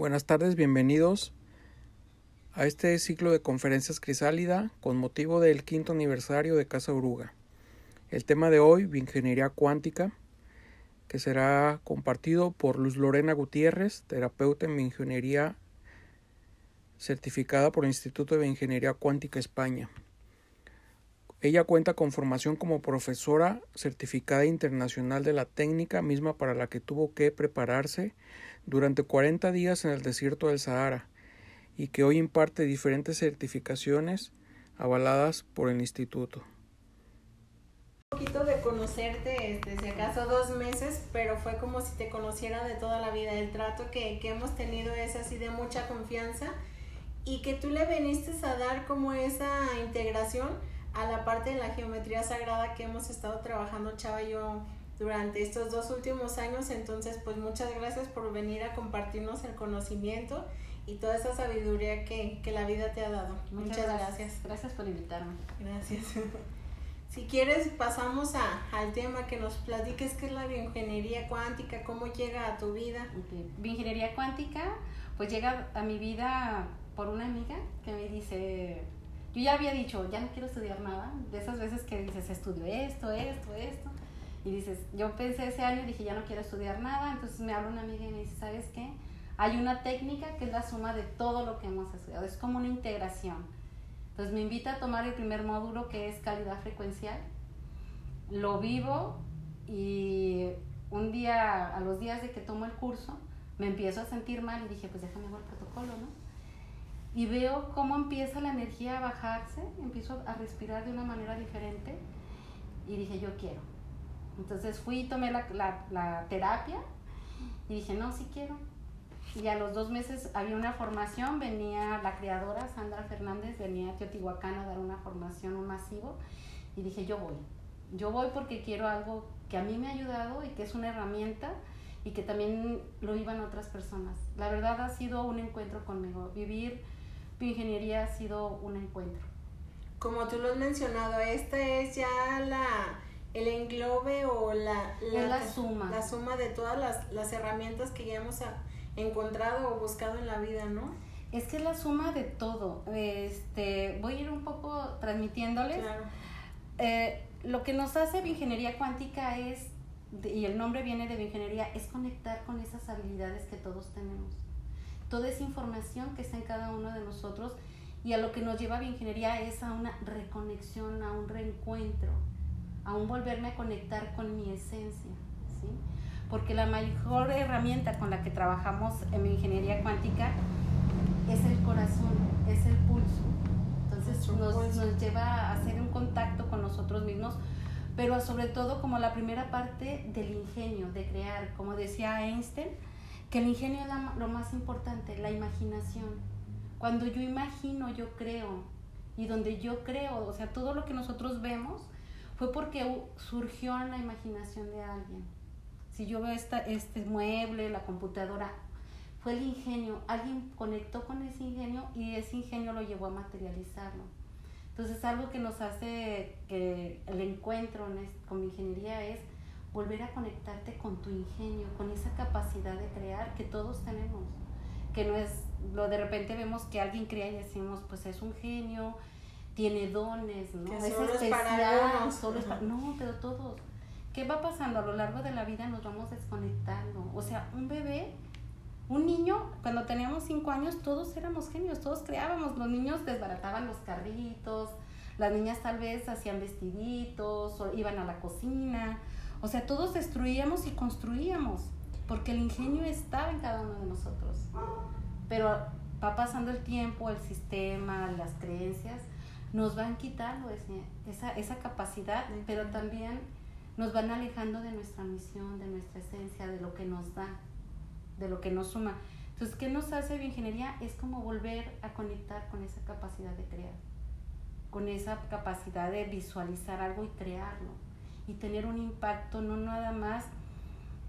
Buenas tardes, bienvenidos a este ciclo de conferencias Crisálida con motivo del quinto aniversario de Casa Oruga. El tema de hoy, bioingeniería cuántica, que será compartido por Luz Lorena Gutiérrez, terapeuta en bioingeniería certificada por el Instituto de Bioingeniería Cuántica España. Ella cuenta con formación como profesora certificada internacional de la técnica misma para la que tuvo que prepararse durante 40 días en el desierto del Sahara y que hoy imparte diferentes certificaciones avaladas por el instituto. Un poquito de conocerte, este, si acaso dos meses, pero fue como si te conociera de toda la vida. El trato que, que hemos tenido es así de mucha confianza y que tú le viniste a dar como esa integración a la parte de la geometría sagrada que hemos estado trabajando Chava y yo durante estos dos últimos años. Entonces, pues muchas gracias por venir a compartirnos el conocimiento y toda esa sabiduría que, que la vida te ha dado. Muchas, gracias. gracias. por invitarme. Gracias. Si quieres, pasamos a, al tema que nos platiques qué es la bioingeniería cuántica, cómo llega a tu vida. Bioingeniería cuántica, pues llega a mi vida por una amiga que me dice, yo ya había dicho, ya no quiero estudiar nada, de esas veces que dices, estudio esto, esto, esto, y dices, yo pensé ese año dije, ya no quiero estudiar nada, entonces me habla una amiga y me dice, ¿sabes qué? Hay una técnica que es la suma de todo lo que hemos estudiado, es como una integración. Entonces me invita a tomar el primer módulo que es calidad frecuencial. Lo vivo y un día, a los días de que tomo el curso, me empiezo a sentir mal y dije, pues déjame ver el protocolo, ¿no? Y veo cómo empieza la energía a bajarse, empiezo a respirar de una manera diferente y dije, yo quiero. Entonces fui y tomé la, la, terapia y dije, no, sí quiero y a los dos meses había una formación, venía la creadora Sandra Fernández, venía a Teotihuacán a dar una formación, un masivo, y dije, yo voy, yo voy porque quiero algo que a mí me ha ayudado y que es una herramienta y que también lo iban otras personas. La verdad ha sido un encuentro conmigo, vivir bioingeniería ha sido un encuentro. Como tú lo has mencionado, esta es ya la el englobe o la, la, la suma. La suma de todas las, las herramientas que ya hemos encontrado o buscado en la vida, ¿no? Es que es la suma de todo. Este, voy a ir un poco transmitiéndoles. Claro. Eh, lo que nos hace bioingeniería cuántica es, y el nombre viene de bioingeniería, es conectar con esas habilidades que todos tenemos. Toda esa información que está en cada uno de nosotros y a lo que nos lleva bioingeniería es a una reconexión, a un reencuentro, a un volverme a conectar con mi esencia. ¿sí? porque la mejor herramienta con la que trabajamos en ingeniería cuántica es el corazón, es el pulso. Entonces nos, nos, lleva a hacer un contacto con nosotros mismos, pero sobre todo como la primera parte del ingenio, de crear, como decía Einstein, que el ingenio es lo más importante, la imaginación. Cuando yo imagino, yo creo. Y donde yo creo, o sea, todo lo que nosotros vemos fue porque surgió en la imaginación de alguien si yo veo esta, este mueble, la computadora, fue el ingenio, alguien conectó con ese ingenio y ese ingenio lo llevó a materializarlo. Entonces algo que nos hace que el encuentro con ingeniería es volver a conectarte con tu ingenio, con esa capacidad de crear que todos tenemos, que no es, lo de repente vemos que alguien crea y decimos, pues es un genio, tiene dones, ¿no? es especial, solo es para, no, pero todos ¿Qué va pasando? A lo largo de la vida nos vamos desconectando. O sea, un bebé, un niño, cuando teníamos cinco años, todos éramos genios, todos creábamos. Los niños desbarataban los carritos, las niñas tal vez hacían vestiditos o iban a la cocina. O sea, todos destruíamos y construíamos, porque el ingenio estaba en cada uno de nosotros. Pero va pasando el tiempo, el sistema, las creencias, nos van quitando ese, esa, esa capacidad, pero también nos van alejando de nuestra misión, de nuestra esencia, de lo que nos da, de lo que nos suma. Entonces, ¿qué nos hace bioingeniería? Es como volver a conectar con esa capacidad de crear, con esa capacidad de visualizar algo y crearlo, y tener un impacto no nada más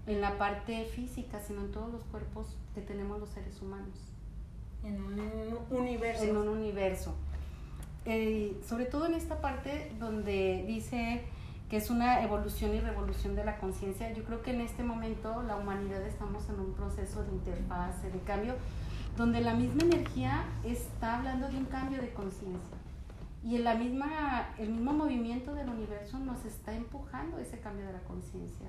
en la parte física, sino en todos los cuerpos que tenemos los seres humanos. En un universo. En un universo. Eh, sobre todo en esta parte donde dice que es una evolución y revolución de la conciencia. Yo creo que en este momento la humanidad estamos en un proceso de interfase, de cambio, donde la misma energía está hablando de un cambio de conciencia. Y en la misma, el mismo movimiento del universo nos está empujando ese cambio de la conciencia.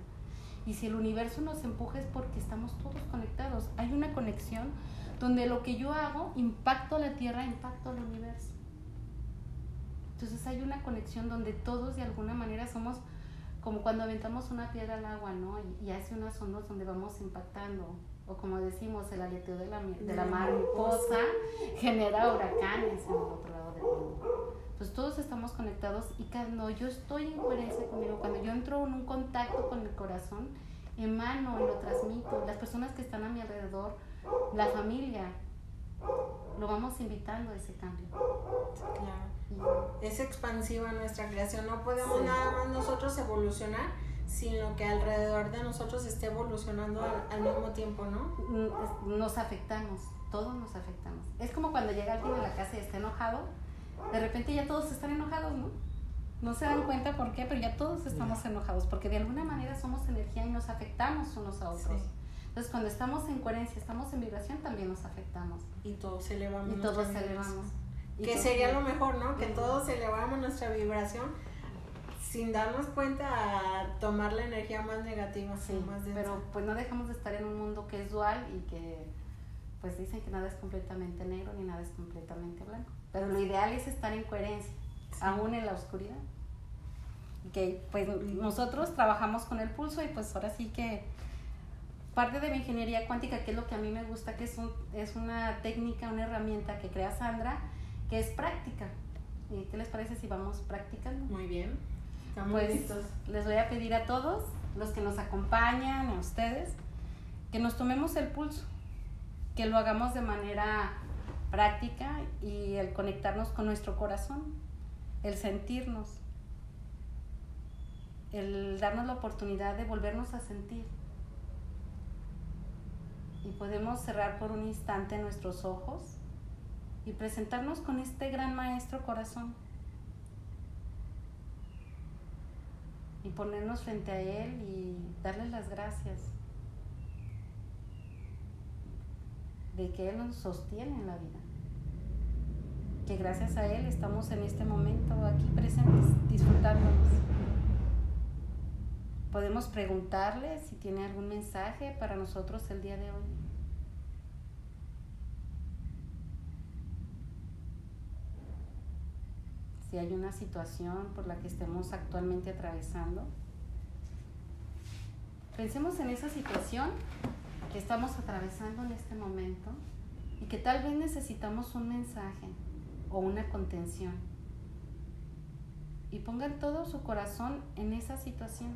Y si el universo nos empuja es porque estamos todos conectados. Hay una conexión donde lo que yo hago impacto a la Tierra, impacto al universo. Entonces hay una conexión donde todos de alguna manera somos como cuando aventamos una piedra al agua, ¿no? Y, hace unas ondas donde vamos impactando. O como decimos, el aleteo de la, de la mariposa genera huracanes en el otro lado del mundo. Entonces todos estamos conectados y cuando yo estoy en coherencia conmigo, cuando yo entro en un contacto con mi corazón, emano y lo transmito. Las personas que están a mi alrededor, la familia, lo vamos invitando a ese cambio. Claro es expansiva nuestra creación. No podemos nada más nosotros evolucionar, sino que alrededor de nosotros esté evolucionando al, mismo tiempo, ¿no? Mm, nos afectamos, todos nos afectamos. Es como cuando llega alguien a la casa y está enojado, de repente ya todos están enojados, ¿no? No se dan cuenta por qué, pero ya todos estamos enojados, porque de alguna manera somos energía y nos afectamos unos a otros. Entonces, cuando estamos en coherencia, estamos en vibración, también nos afectamos. Y todos elevamos. Y todos elevamos que sería lo mejor, ¿no? Que todos elevamos nuestra vibración sin darnos cuenta a tomar la energía más negativa, sí, más Pero pues no dejamos de estar en un mundo que es dual y que pues dicen que nada es completamente negro ni nada es completamente blanco. Pero lo ideal es estar en coherencia, aún en la oscuridad. Que pues nosotros trabajamos con el pulso y pues ahora sí que parte de mi ingeniería cuántica, que es lo que a mí me gusta, que es, un, es una técnica, una herramienta que crea Sandra, que es práctica. ¿Y qué les parece si vamos practicando? Muy bien. Estamos pues listos. les voy a pedir a todos, los que nos acompañan, a ustedes, que nos tomemos el pulso, que lo hagamos de manera práctica y el conectarnos con nuestro corazón, el sentirnos, el darnos la oportunidad de volvernos a sentir. Y podemos cerrar por un instante nuestros ojos y presentarnos con este gran maestro corazón y ponernos frente a él y darle las gracias de que él nos sostiene en la vida que gracias a él estamos en este momento aquí presentes disfrutándonos podemos preguntarle si tiene algún mensaje para nosotros el día de hoy si hay una situación por la que estemos actualmente atravesando. Pensemos en esa situación que estamos atravesando en este momento y que tal vez necesitamos un mensaje o una contención. Y pongan todo su corazón en esa situación.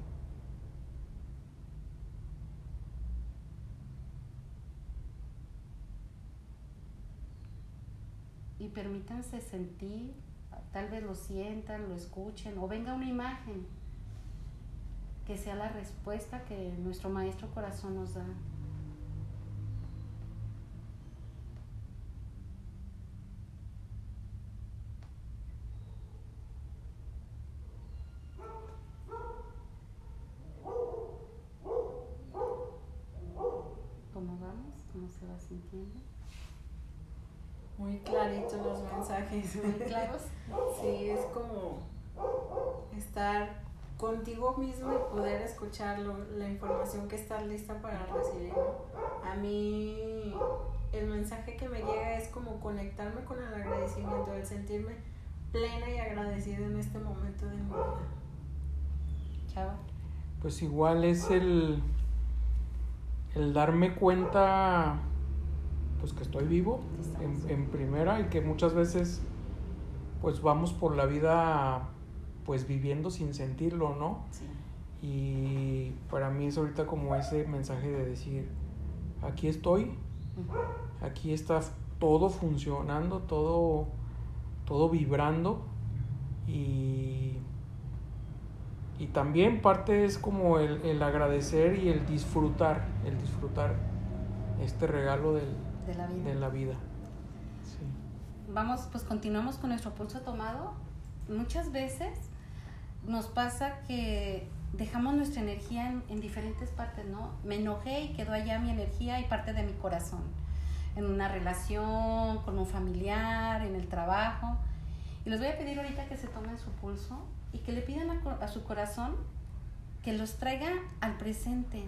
Y permítanse sentir tal vez lo sientan, lo escuchen o venga una imagen que sea la respuesta que nuestro maestro corazón nos da. ¿Cómo vamos? ¿Cómo se va sintiendo? muy claritos los mensajes. Muy claros. Sí, es como estar contigo mismo y poder escuchar la información que estás lista para recibir. A mí el mensaje que me llega es como conectarme con el agradecimiento, el sentirme plena y agradecida en este momento de mi vida. Chava. Pues igual es el, el darme cuenta pues que estoy vivo en, primera y que muchas veces pues vamos por la vida pues viviendo sin sentirlo, ¿no? Y para mí es ahorita como ese mensaje de decir, aquí estoy, aquí está todo funcionando, todo, todo vibrando y, y también parte es como el, el agradecer y el disfrutar, el disfrutar este regalo del, de la vida. De la vida. Vamos, pues continuamos con nuestro pulso tomado. Muchas veces nos pasa que dejamos nuestra energía en, en, diferentes partes, ¿no? Me enojé y quedó allá mi energía y parte de mi corazón. En una relación, con un familiar, en el trabajo. Y les voy a pedir ahorita que se tomen su pulso y que le pidan a, a su corazón que los traiga al presente.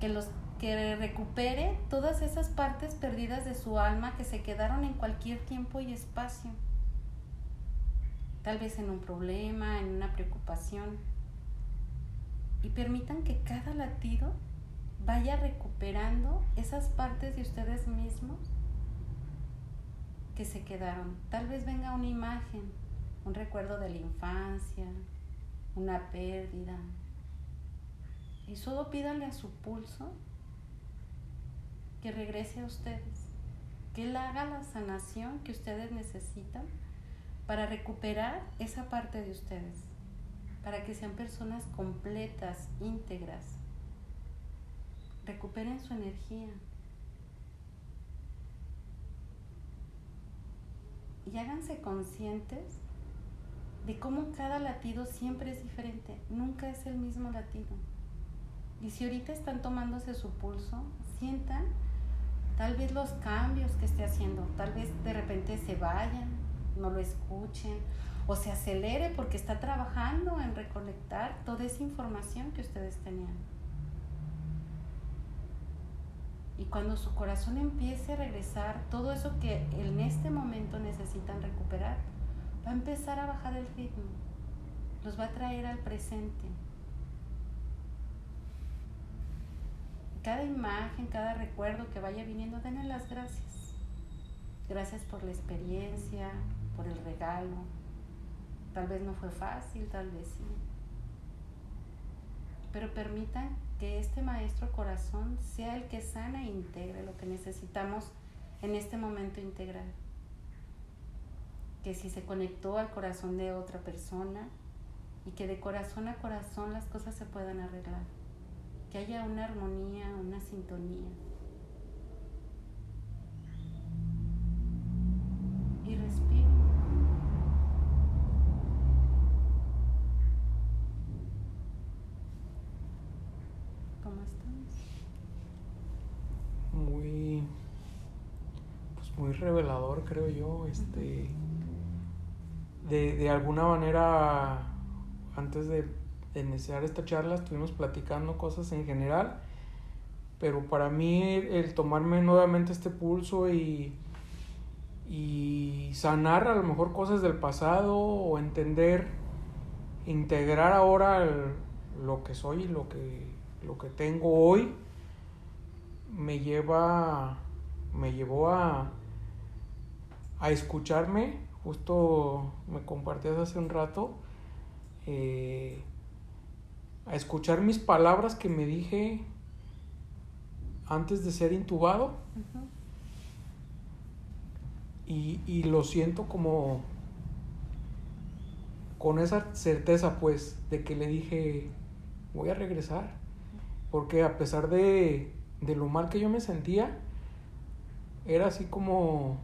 Que los que recupere todas esas partes perdidas de su alma que se quedaron en cualquier tiempo y espacio. Tal vez en un problema, en una preocupación. Y permitan que cada latido vaya recuperando esas partes de ustedes mismos que se quedaron. Tal vez venga una imagen, un recuerdo de la infancia, una pérdida. Y solo pídanle a su pulso que regrese a ustedes, que Él haga la sanación que ustedes necesitan para recuperar esa parte de ustedes, para que sean personas completas, íntegras. Recuperen su energía. Y háganse conscientes de cómo cada latido siempre es diferente, nunca es el mismo latido. Y si ahorita están tomándose su pulso, sientan Tal vez los cambios que esté haciendo, tal vez de repente se vayan, no lo escuchen o se acelere porque está trabajando en reconectar toda esa información que ustedes tenían. Y cuando su corazón empiece a regresar todo eso que en este momento necesitan recuperar, va a empezar a bajar el ritmo, los va a traer al presente. Cada imagen, cada recuerdo que vaya viniendo, denle las gracias. Gracias por la experiencia, por el regalo. Tal vez no fue fácil, tal vez sí. Pero permitan que este maestro corazón sea el que sana e integre lo que necesitamos en este momento integral. Que si se conectó al corazón de otra persona y que de corazón a corazón las cosas se puedan arreglar que haya una armonía, una sintonía. Y respiro. ¿Cómo estás? Muy, pues muy revelador, creo yo. Este, de, de alguna manera, antes de iniciar esta charla estuvimos platicando cosas en general, pero para mí el, tomarme nuevamente este pulso y, y sanar a lo mejor cosas del pasado o entender, integrar ahora lo que soy lo que, lo que tengo hoy, me lleva, me llevó a, a escucharme, justo me compartías hace un rato, eh, a escuchar mis palabras que me dije antes de ser intubado. y, y, lo siento como con esa certeza pues de que le dije voy a regresar. Porque a pesar de, de lo mal que yo me sentía, era así como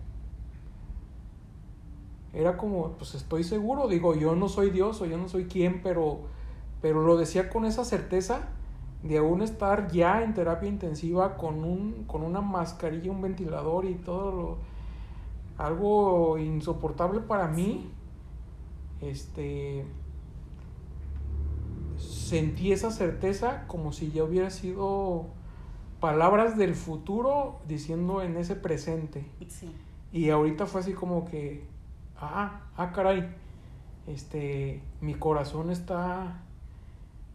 era como, pues estoy seguro, digo, yo no soy Dios o yo no soy quien, pero pero lo decía con esa certeza de aún estar ya en terapia intensiva con, un, con una mascarilla, un ventilador y todo lo, algo insoportable para mí. Este sentí esa certeza como si ya hubiera sido palabras del futuro diciendo en ese presente. Y ahorita fue así como que, ah, ah, caray, este, mi corazón está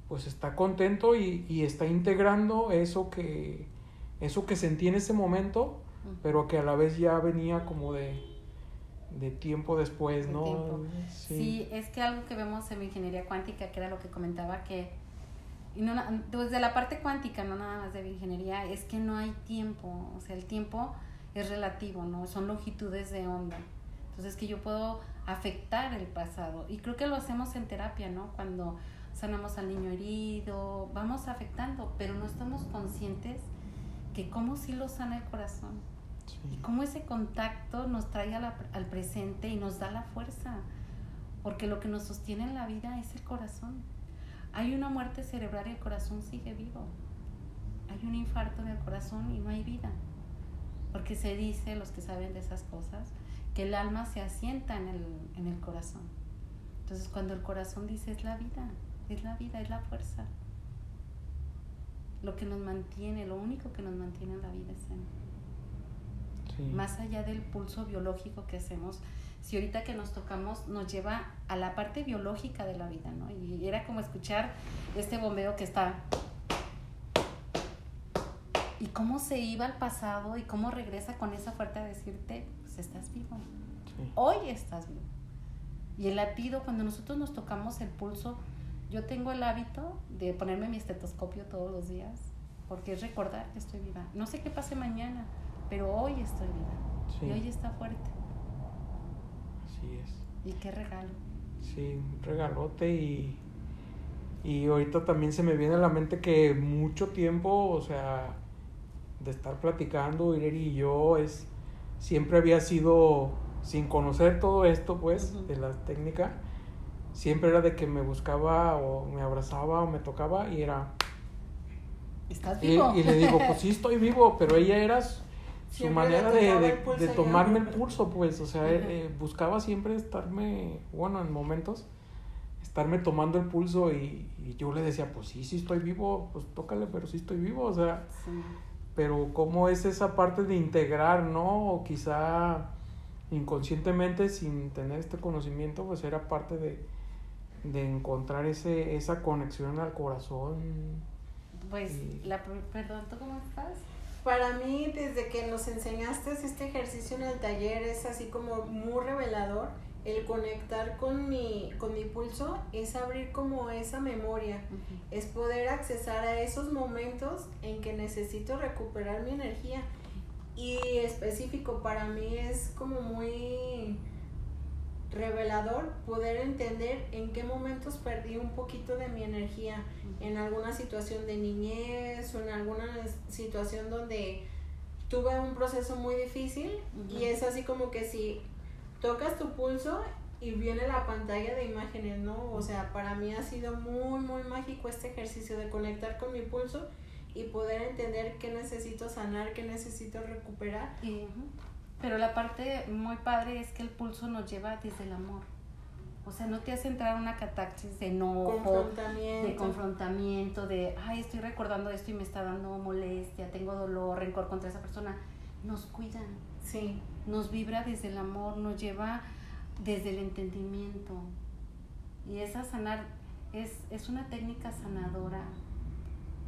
pues está contento y, está integrando eso que, eso que sentí en ese momento, pero que a la vez ya venía como de, de tiempo después, ¿no? Sí. es que algo que vemos en ingeniería cuántica, que era lo que comentaba, que y no, desde la parte cuántica, no nada más de ingeniería, es que no hay tiempo, o sea, el tiempo es relativo, ¿no? Son longitudes de onda. Entonces, que yo puedo afectar el pasado. Y creo que lo hacemos en terapia, ¿no? Cuando sanamos al niño herido, vamos afectando, pero no estamos conscientes que cómo sí lo sana el corazón. Y cómo ese contacto nos trae al presente y nos da la fuerza. porque lo que nos sostiene en la vida es el corazón. Hay una muerte cerebral y el corazón sigue vivo. Hay un infarto en el corazón y no hay vida. Porque se dice, los que saben de esas cosas, que el alma se asienta en el, en el corazón. Entonces cuando el corazón dice es la vida, es la vida, es la fuerza. Lo que nos mantiene, lo único que nos mantiene en la vida es Él. Más allá del pulso biológico que hacemos, si ahorita que nos tocamos nos lleva a la parte biológica de la vida, ¿no? Y era como escuchar este bombeo que está y cómo se iba al pasado y cómo regresa con esa fuerza de decirte, pues estás vivo. Hoy estás vivo. Y el latido, cuando nosotros nos tocamos el pulso, yo tengo el hábito de ponerme mi estetoscopio todos los días, porque es recordar que estoy viva. No sé qué pase mañana, pero hoy estoy viva. Y hoy está fuerte. Así es. Y qué regalo. Sí, un regalote y, y ahorita también se me viene a la mente que mucho tiempo, o sea, de estar platicando, Ireri y yo, es, siempre había sido, sin conocer todo esto, pues, de la técnica, siempre era de que me buscaba o me abrazaba o me tocaba y era... ¿Estás vivo? Y, le digo, pues sí estoy vivo, pero ella era su, manera de, de, tomarme el pulso, pues, o sea, eh, buscaba siempre estarme, bueno, en momentos, estarme tomando el pulso y, y, yo le decía, pues sí, sí estoy vivo, pues tócale, pero sí estoy vivo, o sea, pero cómo es esa parte de integrar, ¿no? O quizá inconscientemente, sin tener este conocimiento, pues era parte de, de encontrar ese, esa conexión al corazón. Pues, la, perdón, ¿tú cómo estás? Para mí, desde que nos enseñaste este ejercicio en el taller, es así como muy revelador el conectar con mi, con mi pulso es abrir como esa memoria, es poder accesar a esos momentos en que necesito recuperar mi energía. Y específico para mí es como muy revelador poder entender en qué momentos perdí un poquito de mi energía en alguna situación de niñez o en alguna situación donde tuve un proceso muy difícil y es así como que si tocas tu pulso y viene la pantalla de imágenes, ¿no? O sea, para mí ha sido muy, muy mágico este ejercicio de conectar con mi pulso y poder entender qué necesito sanar, qué necesito recuperar. Pero la parte muy padre es que el pulso nos lleva desde el amor. O sea, no te hace entrar en una catáxis de enojo, de confrontamiento, de, ay, estoy recordando esto y me está dando molestia, tengo dolor, rencor contra esa persona. Nos cuidan. Sí nos vibra desde el amor, nos lleva desde el entendimiento. Y esa sanar es, es una técnica sanadora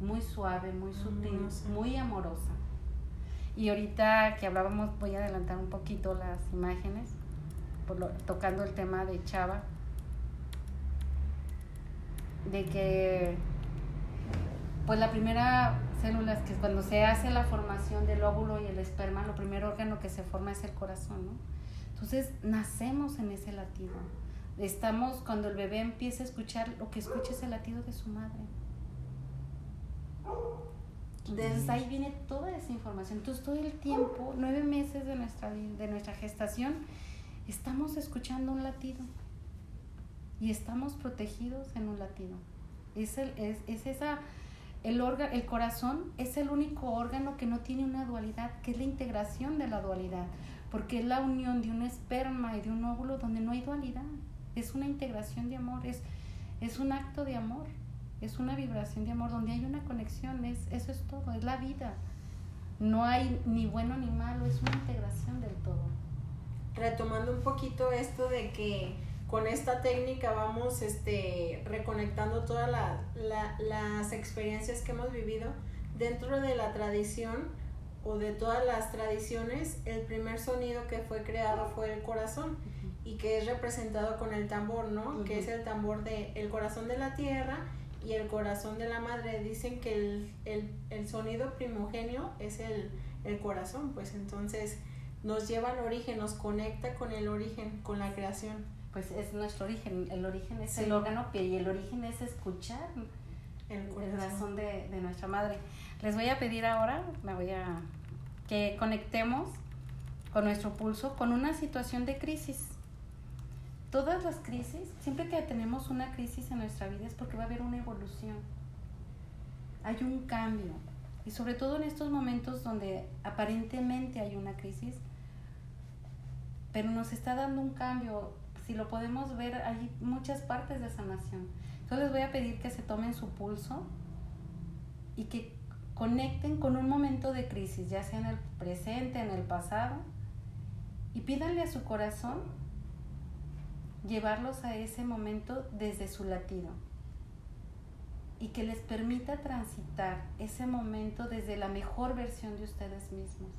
muy suave, muy sutil, muy amorosa. Y ahorita que hablábamos, voy a adelantar un poquito las imágenes, tocando el tema de Chava, de que pues la primera células, que cuando se hace la formación del óvulo y el esperma, lo primer órgano que se forma es el corazón, ¿no? Entonces, nacemos en ese latido. Estamos, cuando el bebé empieza a escuchar, lo que escucha es el latido de su madre. Desde ahí viene toda esa información. Entonces, todo el tiempo, nueve meses de nuestra, de nuestra gestación, estamos escuchando un latido. Y estamos protegidos en un latido. Es, el, es, es esa el, el corazón es el único órgano que no tiene una dualidad, que es la integración de la dualidad, porque es la unión de un esperma y de un óvulo donde no hay dualidad, es una integración de amor, es, es un acto de amor, es una vibración de amor donde hay una conexión, es, eso es todo, es la vida. No hay ni bueno ni malo, es una integración del todo. Retomando un poquito esto de que con esta técnica vamos este, reconectando todas las experiencias que hemos vivido dentro de la tradición o de todas las tradiciones, el primer sonido que fue creado fue el corazón y que es representado con el tambor, ¿no? Que es el tambor de el corazón de la tierra y el corazón de la madre. Dicen que el, el, el sonido primogenio es el, el corazón, pues entonces nos lleva al origen, nos conecta con el origen, con la creación pues es nuestro origen. El origen es el órgano y el origen es escuchar el corazón de, de, nuestra madre. Les voy a pedir ahora, me voy a que conectemos con nuestro pulso con una situación de crisis. Todas las crisis, siempre que tenemos una crisis en nuestra vida es porque va a haber una evolución. Hay un cambio. Y sobre todo en estos momentos donde aparentemente hay una crisis, pero nos está dando un cambio. Si lo podemos ver, hay muchas partes de sanación. Entonces les voy a pedir que se tomen su pulso y que conecten con un momento de crisis, ya sea en el presente, en el pasado, y pídanle a su corazón llevarlos a ese momento desde su latido y que les permita transitar ese momento desde la mejor versión de ustedes mismos.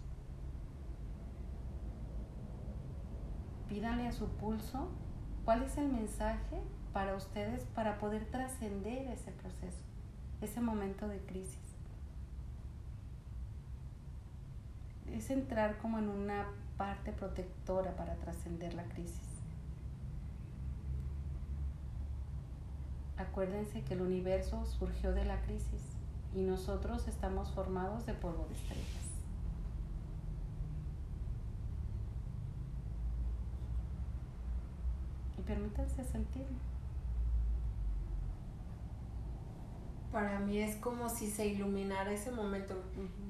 Pídanle a su pulso cuál es el mensaje para ustedes para poder trascender ese proceso, ese momento de crisis. Es entrar como en una parte protectora para trascender la crisis. Acuérdense que el universo surgió de la crisis y nosotros estamos formados de polvo de estrellas. Y permítanse sentirlo. Para mí es como si se iluminara ese momento.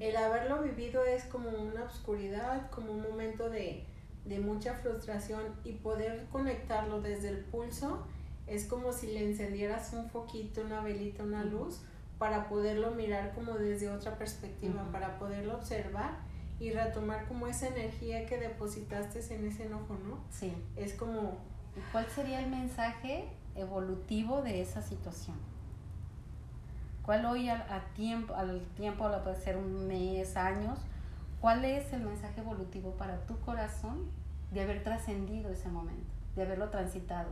El haberlo vivido es como una oscuridad, como un momento de, de mucha frustración y poder conectarlo desde el pulso es como si le encendieras un foquito, una velita, una luz para poderlo mirar como desde otra perspectiva, para poderlo observar y retomar como esa energía que depositaste en ese enojo, ¿no? Sí. Es como... ¿Cuál sería el mensaje evolutivo de esa situación? ¿Cuál hoy a, tiempo, al tiempo, puede ser un mes, años, cuál es el mensaje evolutivo para tu corazón de haber trascendido ese momento, de haberlo transitado?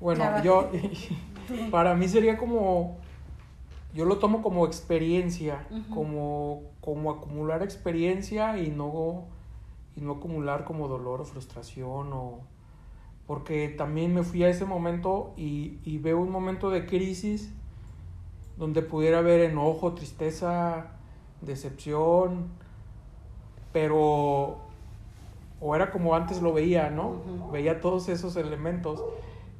Bueno, yo, para mí sería como, yo lo tomo como experiencia, como, como acumular experiencia y no, y no acumular como dolor o frustración o, porque también me fui a ese momento y, y veo un momento de crisis donde pudiera haber enojo, tristeza, decepción, pero o era como antes lo veía, ¿no? Veía todos esos elementos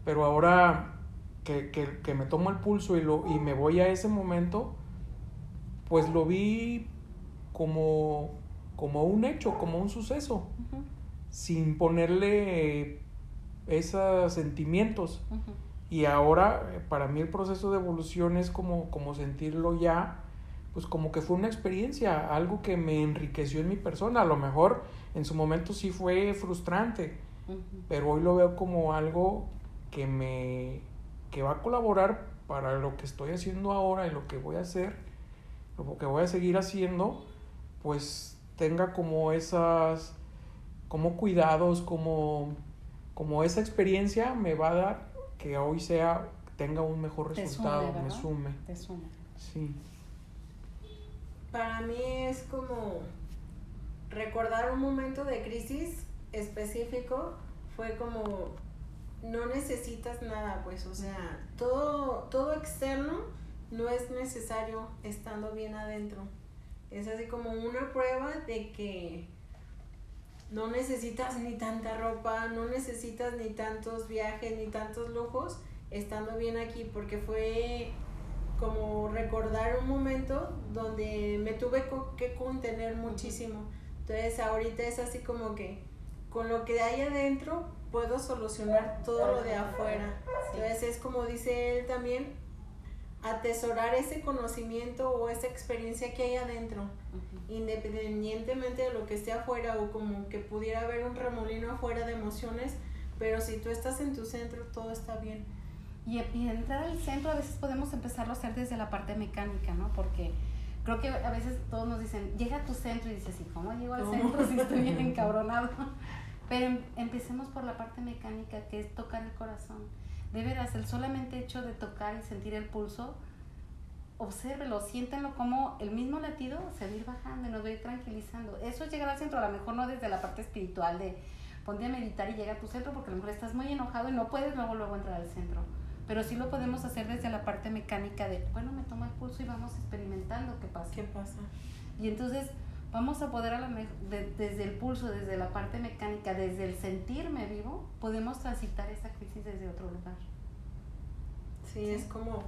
pero ahora que, que, me tomo el pulso y, lo, y me voy a ese momento, pues lo vi como, como un hecho, como un suceso, sin ponerle esos sentimientos. Y ahora, eh, para mí el proceso de evolución es como, como sentirlo ya, pues como que fue una experiencia, algo que me enriqueció en mi persona. A lo mejor en su momento sí fue frustrante, pero hoy lo veo como algo que me que va a colaborar para lo que estoy haciendo ahora y lo que voy a hacer, lo que voy a seguir haciendo, pues tenga como esas como cuidados, como como esa experiencia me va a dar que hoy sea tenga un mejor resultado, me sume. Te sume. Sí. Para mí es como recordar un momento de crisis específico fue como no necesitas nada, pues, o sea, todo, todo externo no es necesario estando bien adentro. Es así como una prueba de que no necesitas ni tanta ropa, no necesitas ni tantos viajes, ni tantos lujos estando bien aquí, porque fue como recordar un momento donde me tuve que contener muchísimo. Entonces ahorita es así como que con lo que hay adentro puedo solucionar todo lo de afuera. Entonces es como dice él también, atesorar ese conocimiento o esa experiencia que hay adentro, independientemente de lo que esté afuera o como que pudiera haber un remolino afuera de emociones, pero si tú estás en tu centro, todo está bien. Y, y entrar al centro a veces podemos empezarlo a hacer desde la parte mecánica, ¿no? Porque creo que a veces todos nos dicen, llega a tu centro y dices, ¿y cómo llego al centro si estoy bien encabronado? Pero em, empecemos por la parte mecánica, que es tocar el corazón. De veras, el solamente hecho de tocar y sentir el pulso, obsérvelo, siéntenlo como el mismo latido se va a ir bajando y nos va a ir tranquilizando. Eso es llegar al centro, a lo mejor no desde la parte espiritual de ponte a meditar y llega a tu centro porque a lo mejor estás muy enojado y no puedes luego luego entrar al centro. Pero sí lo podemos hacer desde la parte mecánica de, bueno, me tomo el pulso y vamos experimentando qué pasa. ¿Qué pasa? Y entonces vamos a poder a la desde el pulso, desde la parte mecánica, desde el sentirme vivo, podemos transitar esa crisis desde otro lugar. Sí, es como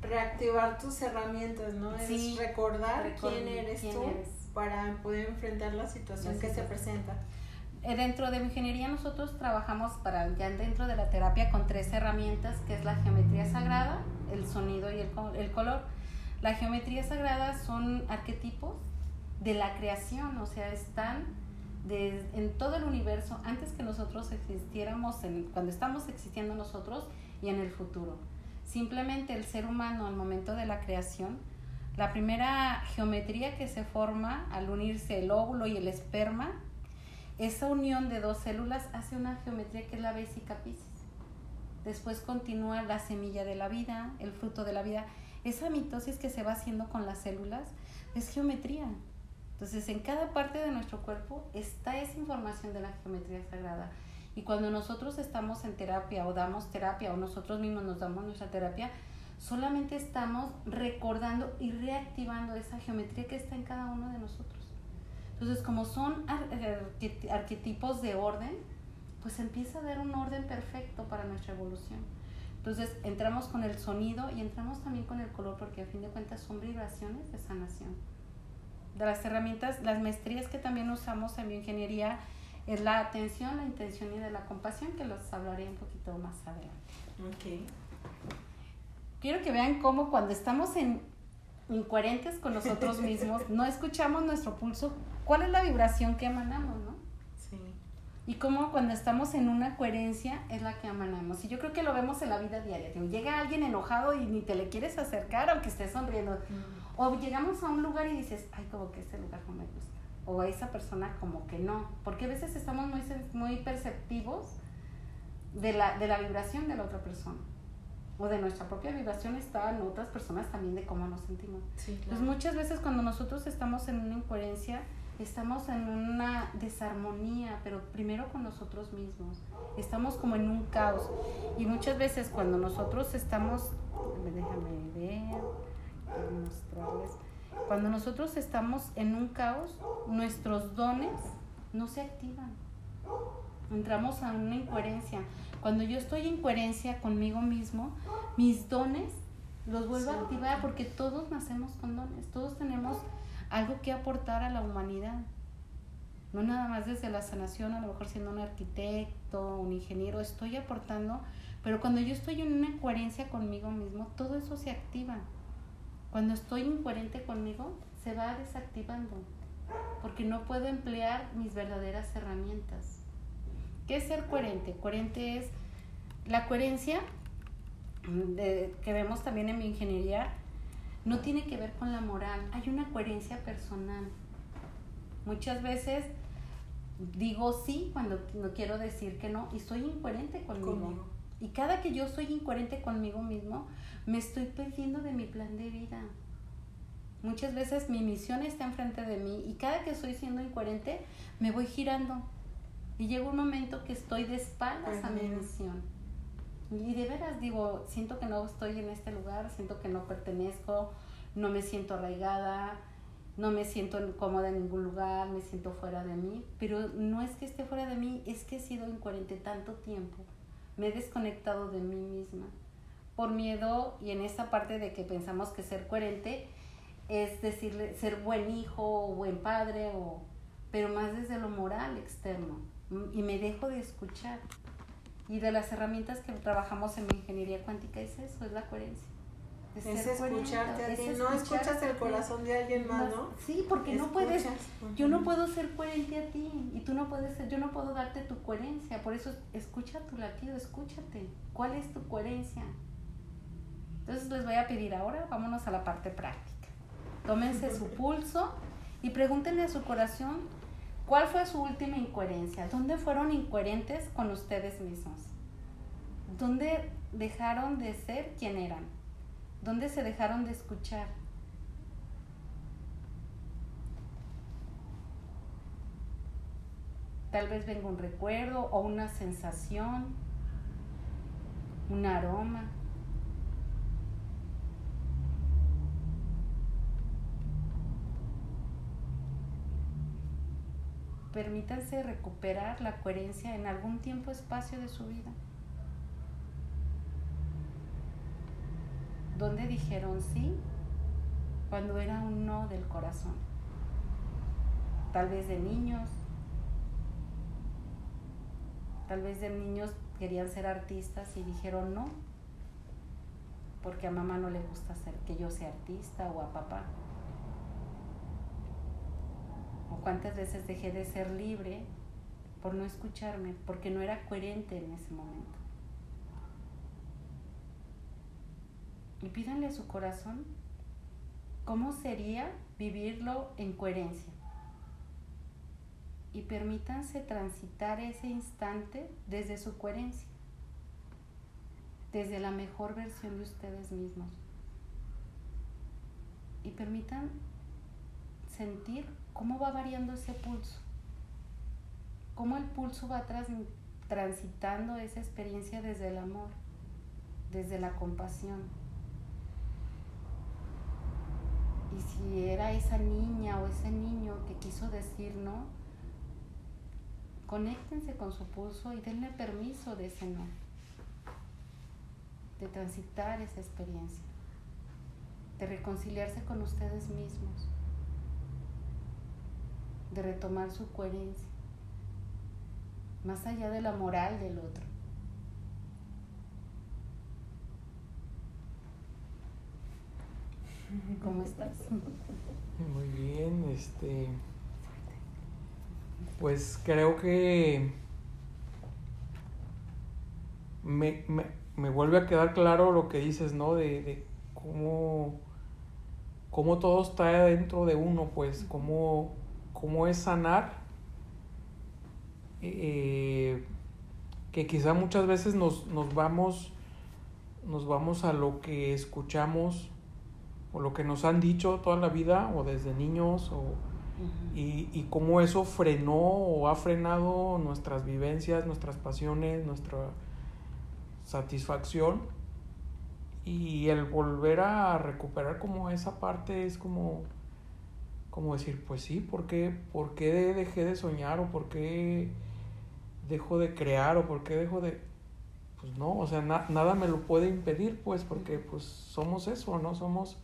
reactivar tus herramientas, ¿no? es recordar, quién eres tú para poder enfrentar la situación que se presenta. Eh, dentro de ingeniería nosotros trabajamos para ya dentro de la terapia con tres herramientas, que es la geometría sagrada, el sonido y el, el color. La geometría sagrada son arquetipos de la creación, o sea, están en todo el universo antes que nosotros existiéramos, en, cuando estamos existiendo nosotros y en el futuro. Simplemente el ser humano al momento de la creación, la primera geometría que se forma al unirse el óvulo y el esperma, esa unión de dos células hace una geometría que es la vesica piscis. Después continúa la semilla de la vida, el fruto de la vida. Esa mitosis que se va haciendo con las células es geometría. Entonces, en cada parte de nuestro cuerpo está esa información de la geometría sagrada. Y cuando nosotros estamos en terapia o damos terapia o nosotros mismos nos damos nuestra terapia, solamente estamos recordando y reactivando esa geometría que está en cada uno de nosotros. Entonces, como son arquetipos de orden, pues empieza a dar un orden perfecto para nuestra evolución. Entonces, entramos con el sonido y entramos también con el color, porque a fin de cuentas son vibraciones de sanación de las herramientas, las maestrías que también usamos en bioingeniería es la atención, la intención y de la compasión, que los hablaré un poquito más adelante. Okay. Quiero que vean cómo cuando estamos en incoherentes con nosotros mismos, no escuchamos nuestro pulso, cuál es la vibración que emanamos, ¿no? Sí. Y cómo cuando estamos en una coherencia es la que emanamos. Y yo creo que lo vemos en la vida diaria. Llega alguien enojado y ni te le quieres acercar aunque estés sonriendo. O llegamos a un lugar y dices, ay, como que este lugar no me gusta. O a esa persona como que no. Porque a veces estamos muy, muy perceptivos de la, de la vibración de la otra persona. O de nuestra propia vibración están otras personas también de cómo nos sentimos. Entonces muchas veces cuando nosotros estamos en una incoherencia, estamos en una desarmonía, pero primero con nosotros mismos. Estamos como en un caos. Y muchas veces cuando nosotros estamos, déjame ver, cuando nosotros estamos en un caos, nuestros dones no se activan. Entramos a una incoherencia. Cuando yo estoy en coherencia conmigo mismo, mis dones los vuelvo a activar porque todos nacemos con dones, todos tenemos algo que aportar a la humanidad. No nada más desde la sanación, a lo mejor siendo un arquitecto, un ingeniero, estoy aportando, pero cuando yo estoy en una coherencia conmigo mismo, todo eso se activa. Cuando estoy incoherente conmigo, se va desactivando, porque no puedo emplear mis verdaderas herramientas. ¿Qué es ser coherente? Coherente es la coherencia que vemos también en mi ingeniería, no tiene que ver con la moral, hay una coherencia personal. Muchas veces digo sí cuando no quiero decir que no y soy incoherente conmigo. Y cada que yo soy incoherente conmigo mismo, me estoy perdiendo de mi plan de vida. Muchas veces mi misión está enfrente de mí y cada que estoy siendo incoherente, me voy girando. Y llega un momento que estoy de espaldas a mi misión. Y de veras digo, siento que no estoy en este lugar, siento que no pertenezco, no me siento arraigada, no me siento cómoda en ningún lugar, me siento fuera de mí. Pero no es que esté fuera de mí, es que he sido incoherente tanto tiempo me he desconectado de mí misma por miedo y en esta parte de que pensamos que ser coherente es decirle ser buen hijo o buen padre o pero más desde lo moral externo y me dejo de escuchar. Y de las herramientas que trabajamos en mi ingeniería cuántica es eso es la coherencia es, escucharte a ti, no escuchas el corazón de alguien más, ¿no? Sí, porque no puedes, yo no puedo ser coherente a ti y tú no puedes ser, yo no puedo darte tu coherencia, por eso escucha tu latido, escúchate, ¿cuál es tu coherencia? Entonces les voy a pedir ahora, vámonos a la parte práctica. Tómense su pulso y pregúntenle a su corazón cuál fue su última incoherencia, dónde fueron incoherentes con ustedes mismos, dónde dejaron de ser quien eran. ¿Dónde se dejaron de escuchar? Tal vez venga un recuerdo o una sensación, un aroma. permítanse recuperar la coherencia en algún tiempo espacio de su vida. ¿Dónde dijeron sí cuando era un no del corazón? Tal vez de niños, tal vez de niños querían ser artistas y dijeron no, porque a mamá no le gusta ser que yo sea artista o a papá. O cuántas veces dejé de ser libre por no escucharme, porque no era coherente en ese momento. Y pídanle a su corazón cómo sería vivirlo en coherencia. Y permítanse transitar ese instante desde su coherencia, desde la mejor versión de ustedes mismos. Y permitan sentir cómo va variando ese pulso, cómo el pulso va transitando esa experiencia desde el amor, desde la compasión. Y si era esa niña o ese niño que quiso decir no, conéctense con su pulso y denle permiso de ese no, de transitar esa experiencia, de reconciliarse con ustedes mismos de retomar su coherencia, más allá de la moral del otro. ¿Cómo estás? Muy bien, este. Pues creo que me, me, vuelve a quedar claro lo que dices, ¿no? De, de cómo, cómo todo está dentro de uno, pues, cómo cómo es sanar, eh, que quizá muchas veces nos, vamos, nos vamos a lo que escuchamos o lo que nos han dicho toda la vida o desde niños y, y cómo eso frenó o ha frenado nuestras vivencias, nuestras pasiones, nuestra satisfacción. Y el volver a recuperar como esa parte es como como decir, pues sí, ¿por qué, ¿por qué dejé de soñar o por qué dejo de crear o por qué dejo de... Pues no, o sea, nada me lo puede impedir, pues, porque pues somos eso, ¿no? Somos,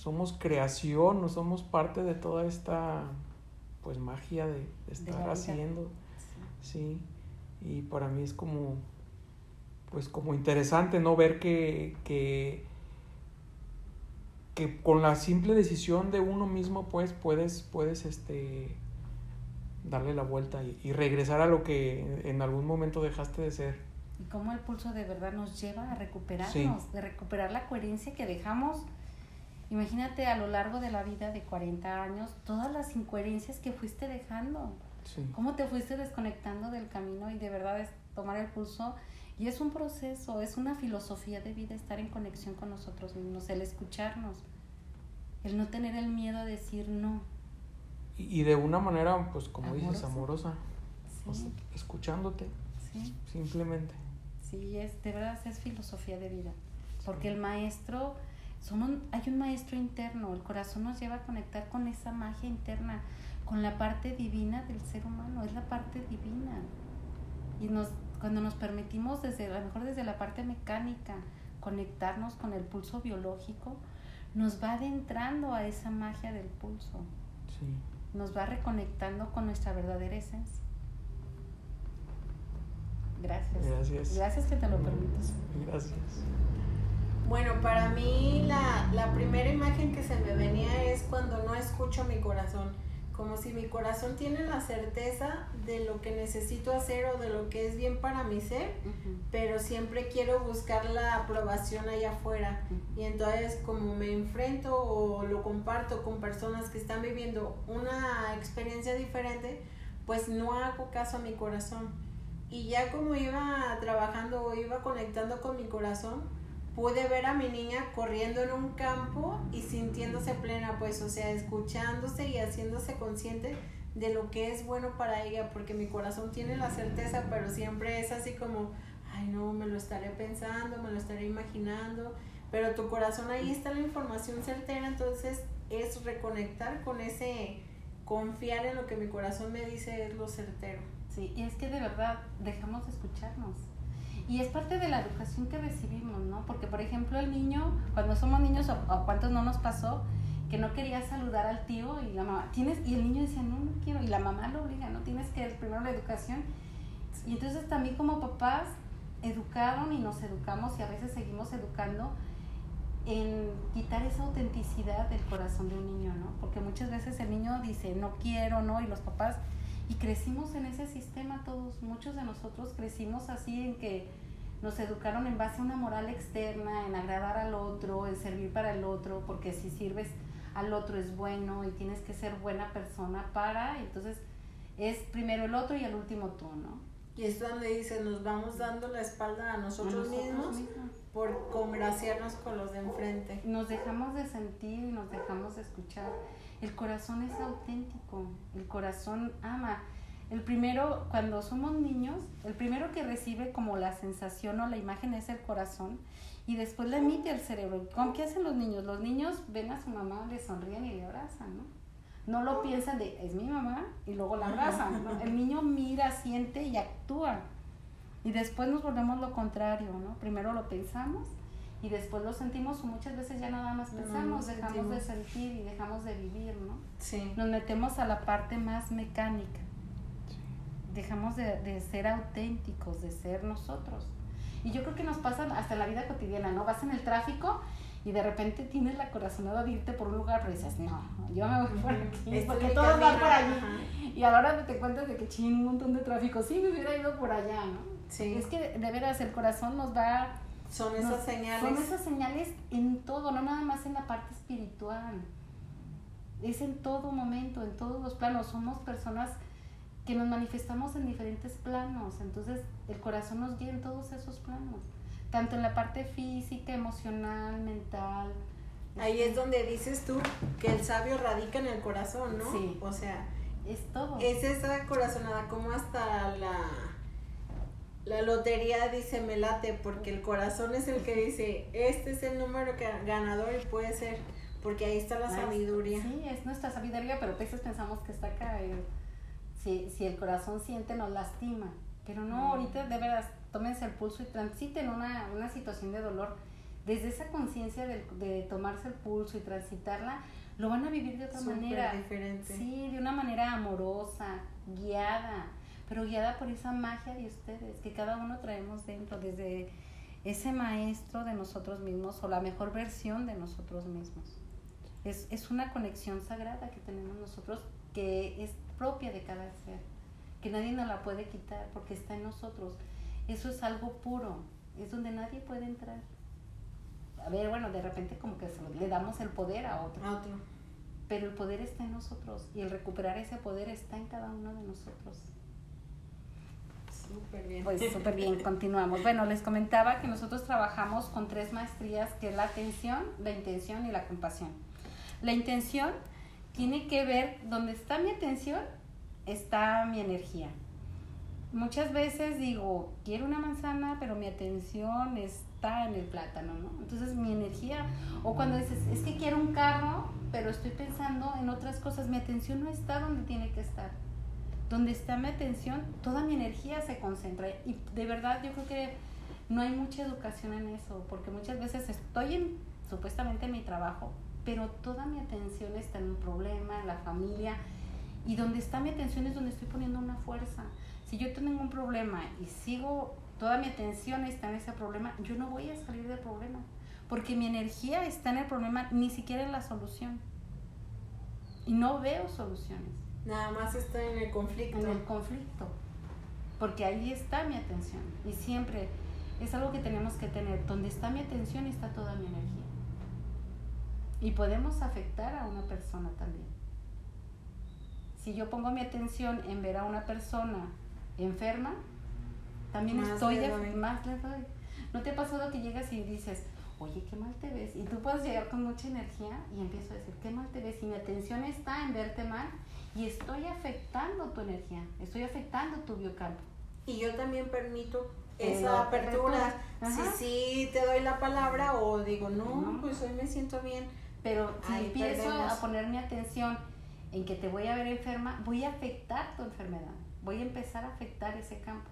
somos creación, no somos parte de toda esta, pues, magia de, estar haciendo. Sí. Y para mí es como, pues, como interesante, ¿no? Ver que, que que con la simple decisión de uno mismo, pues puedes, puedes este, darle la vuelta y, regresar a lo que en algún momento dejaste de ser. Y cómo el pulso de verdad nos lleva a recuperarnos, de recuperar la coherencia que dejamos. Imagínate a lo largo de la vida de 40 años, todas las incoherencias que fuiste dejando. Cómo te fuiste desconectando del camino y de verdad es tomar el pulso. Y es un proceso, es una filosofía de vida estar en conexión con nosotros mismos, el escucharnos, el no tener el miedo a decir no. Y, de una manera, pues como dices, amorosa, escuchándote, sí. simplemente. Sí, es, de verdad es filosofía de vida, porque el maestro, somos, hay un maestro interno, el corazón nos lleva a conectar con esa magia interna, con la parte divina del ser humano, es la parte divina. Y nos, cuando nos permitimos, desde, a lo mejor desde la parte mecánica, conectarnos con el pulso biológico, nos va adentrando a esa magia del pulso. Sí. Nos va reconectando con nuestra verdadera esencia. Gracias. Gracias. Gracias que te lo permites. Gracias. Bueno, para mí la, la primera imagen que se me venía es cuando no escucho mi corazón como si mi corazón tiene la certeza de lo que necesito hacer o de lo que es bien para mi ser, pero siempre quiero buscar la aprobación allá afuera. Y entonces como me enfrento o lo comparto con personas que están viviendo una experiencia diferente, pues no hago caso a mi corazón. Y ya como iba trabajando o iba conectando con mi corazón, pude ver a mi niña corriendo en un campo y sintiéndose plena, pues, o sea, escuchándose y haciéndose consciente de lo que es bueno para ella, porque mi corazón tiene la certeza, pero siempre es así como, ay, no, me lo estaré pensando, me lo estaré imaginando, pero tu corazón ahí está la información certera, entonces es reconectar con ese confiar en lo que mi corazón me dice es lo certero. Sí, y es que de verdad dejamos de escucharnos. Y es parte de la educación que recibimos, ¿no? Porque, por ejemplo, el niño, cuando somos niños, o, o cuántos no nos pasó, que no quería saludar al tío y la mamá, tienes, y el niño decía, no, no quiero, y la mamá lo obliga, ¿no? Tienes que, primero la educación. Y entonces también como papás educaron y nos educamos y a veces seguimos educando en quitar esa autenticidad del corazón de un niño, ¿no? Porque muchas veces el niño dice, no quiero, ¿no? Y los papás, y crecimos en ese sistema todos, muchos de nosotros crecimos así en que nos educaron en base a una moral externa, en agradar al otro, en servir para el otro, porque si sirves al otro es bueno y tienes que ser buena persona para, entonces es primero el otro y el último tú, ¿no? Y es donde dice, nos vamos dando la espalda a nosotros, A nosotros mismos, mismos. por congraciarnos con los de enfrente. Nos dejamos de sentir y nos dejamos de escuchar. El corazón es auténtico, el corazón ama. El primero, cuando somos niños, el primero que recibe como la sensación o la imagen es el corazón y después la emite el cerebro. ¿Con qué hacen los niños? Los niños ven a su mamá, le sonríen y le abrazan, ¿no? No lo piensan de, es mi mamá, y luego la abrazan. ¿no? El niño mira, siente y actúa. Y después nos volvemos lo contrario, ¿no? Primero lo pensamos y después lo sentimos o muchas veces ya nada más pensamos, no dejamos de sentir y dejamos de vivir, ¿no? Sí. Nos metemos a la parte más mecánica. Dejamos de, de ser auténticos, de ser nosotros. Y yo creo que nos pasa hasta en la vida cotidiana, ¿no? Vas en el tráfico y de repente tienes la corazonada de irte por un lugar, pero dices, no, yo me voy por aquí, Este es porque todos van por allí. ajá. Y a la hora te cuentas de que ching, un montón de tráfico, sí, me hubiera ido por allá, ¿no? Sí. Es que de veras el corazón nos va Son nos- esas señales. Son esas señales en todo, no nada más en la parte espiritual. Es en todo momento, en todos los planos. Somos personas que nos manifestamos en diferentes planos. Entonces, el corazón nos guía en todos esos planos. Tanto en la parte física, emocional, mental. Ahí es donde dices tú que el sabio radica en el corazón, ¿no? Sí. O sea, Es todo. es esa corazonada, como hasta la, la lotería dice me late, porque el corazón es el que dice, este es el número que, ganador y puede ser, porque ahí está la sabiduría. Sí, es nuestra sabiduría, pero a veces pensamos que está acá. el- si, si el corazón siente, nos lastima. Pero no, ahorita de veras, tómense el pulso y transiten una, una situación de dolor. Desde esa conciencia de, de tomarse el pulso y transitarla, lo van a vivir de otra Súper manera. diferente. Sí, de una manera amorosa, guiada, pero guiada por esa magia de ustedes que cada uno traemos dentro, desde ese maestro de nosotros mismos o la mejor versión de nosotros mismos. Es, es una conexión sagrada que tenemos nosotros que es propia de cada ser, que nadie nos la puede quitar porque está en nosotros. Eso es algo puro, es donde nadie puede entrar. A ver, bueno, de repente como que le damos el poder a otro, A Otro. pero el poder está en nosotros y el recuperar ese poder está en cada uno de nosotros. Súper bien. Pues súper bien, continuamos. Bueno, les comentaba que nosotros trabajamos con tres maestrías, que es la atención, la intención y la compasión. La intención tiene que ver, donde está mi atención, está mi energía. Muchas veces digo, quiero una manzana, pero mi atención está en el plátano, ¿no? Entonces mi energía, o cuando dices, es que quiero un carro, pero estoy pensando en otras cosas, mi atención no está donde tiene que estar donde está mi atención, toda mi energía se concentra. Y de verdad yo creo que no hay mucha educación en eso, porque muchas veces estoy en supuestamente en mi trabajo, pero toda mi atención está en un problema, en la familia, y donde está mi atención es donde estoy poniendo una fuerza. Si yo tengo un problema y sigo, toda mi atención está en ese problema, yo no voy a salir del problema, porque mi energía está en el problema, ni siquiera en la solución. Y no veo soluciones Nada más está en el conflicto. en el conflicto, porque ahí está mi atención y siempre es algo que tenemos que tener, donde está mi atención está toda mi energía. Y podemos afectar a una persona también. Si yo pongo mi atención en ver a una persona enferma, también Más estoy le doy. más le doy. ¿No te ha pasado que llegas y dices, oye, qué mal te ves? Y tú puedes llegar con mucha energía y empiezo a decir, qué mal te ves? Y mi atención está en verte mal y estoy afectando tu energía, estoy afectando tu biocampo. Y yo también permito esa apertura. Si sí te doy la palabra o digo, no, No. pues hoy me siento bien. Pero si Ahí empiezo perdemos. a poner mi atención en que te voy a ver enferma, voy a afectar tu enfermedad, voy a empezar a afectar ese campo.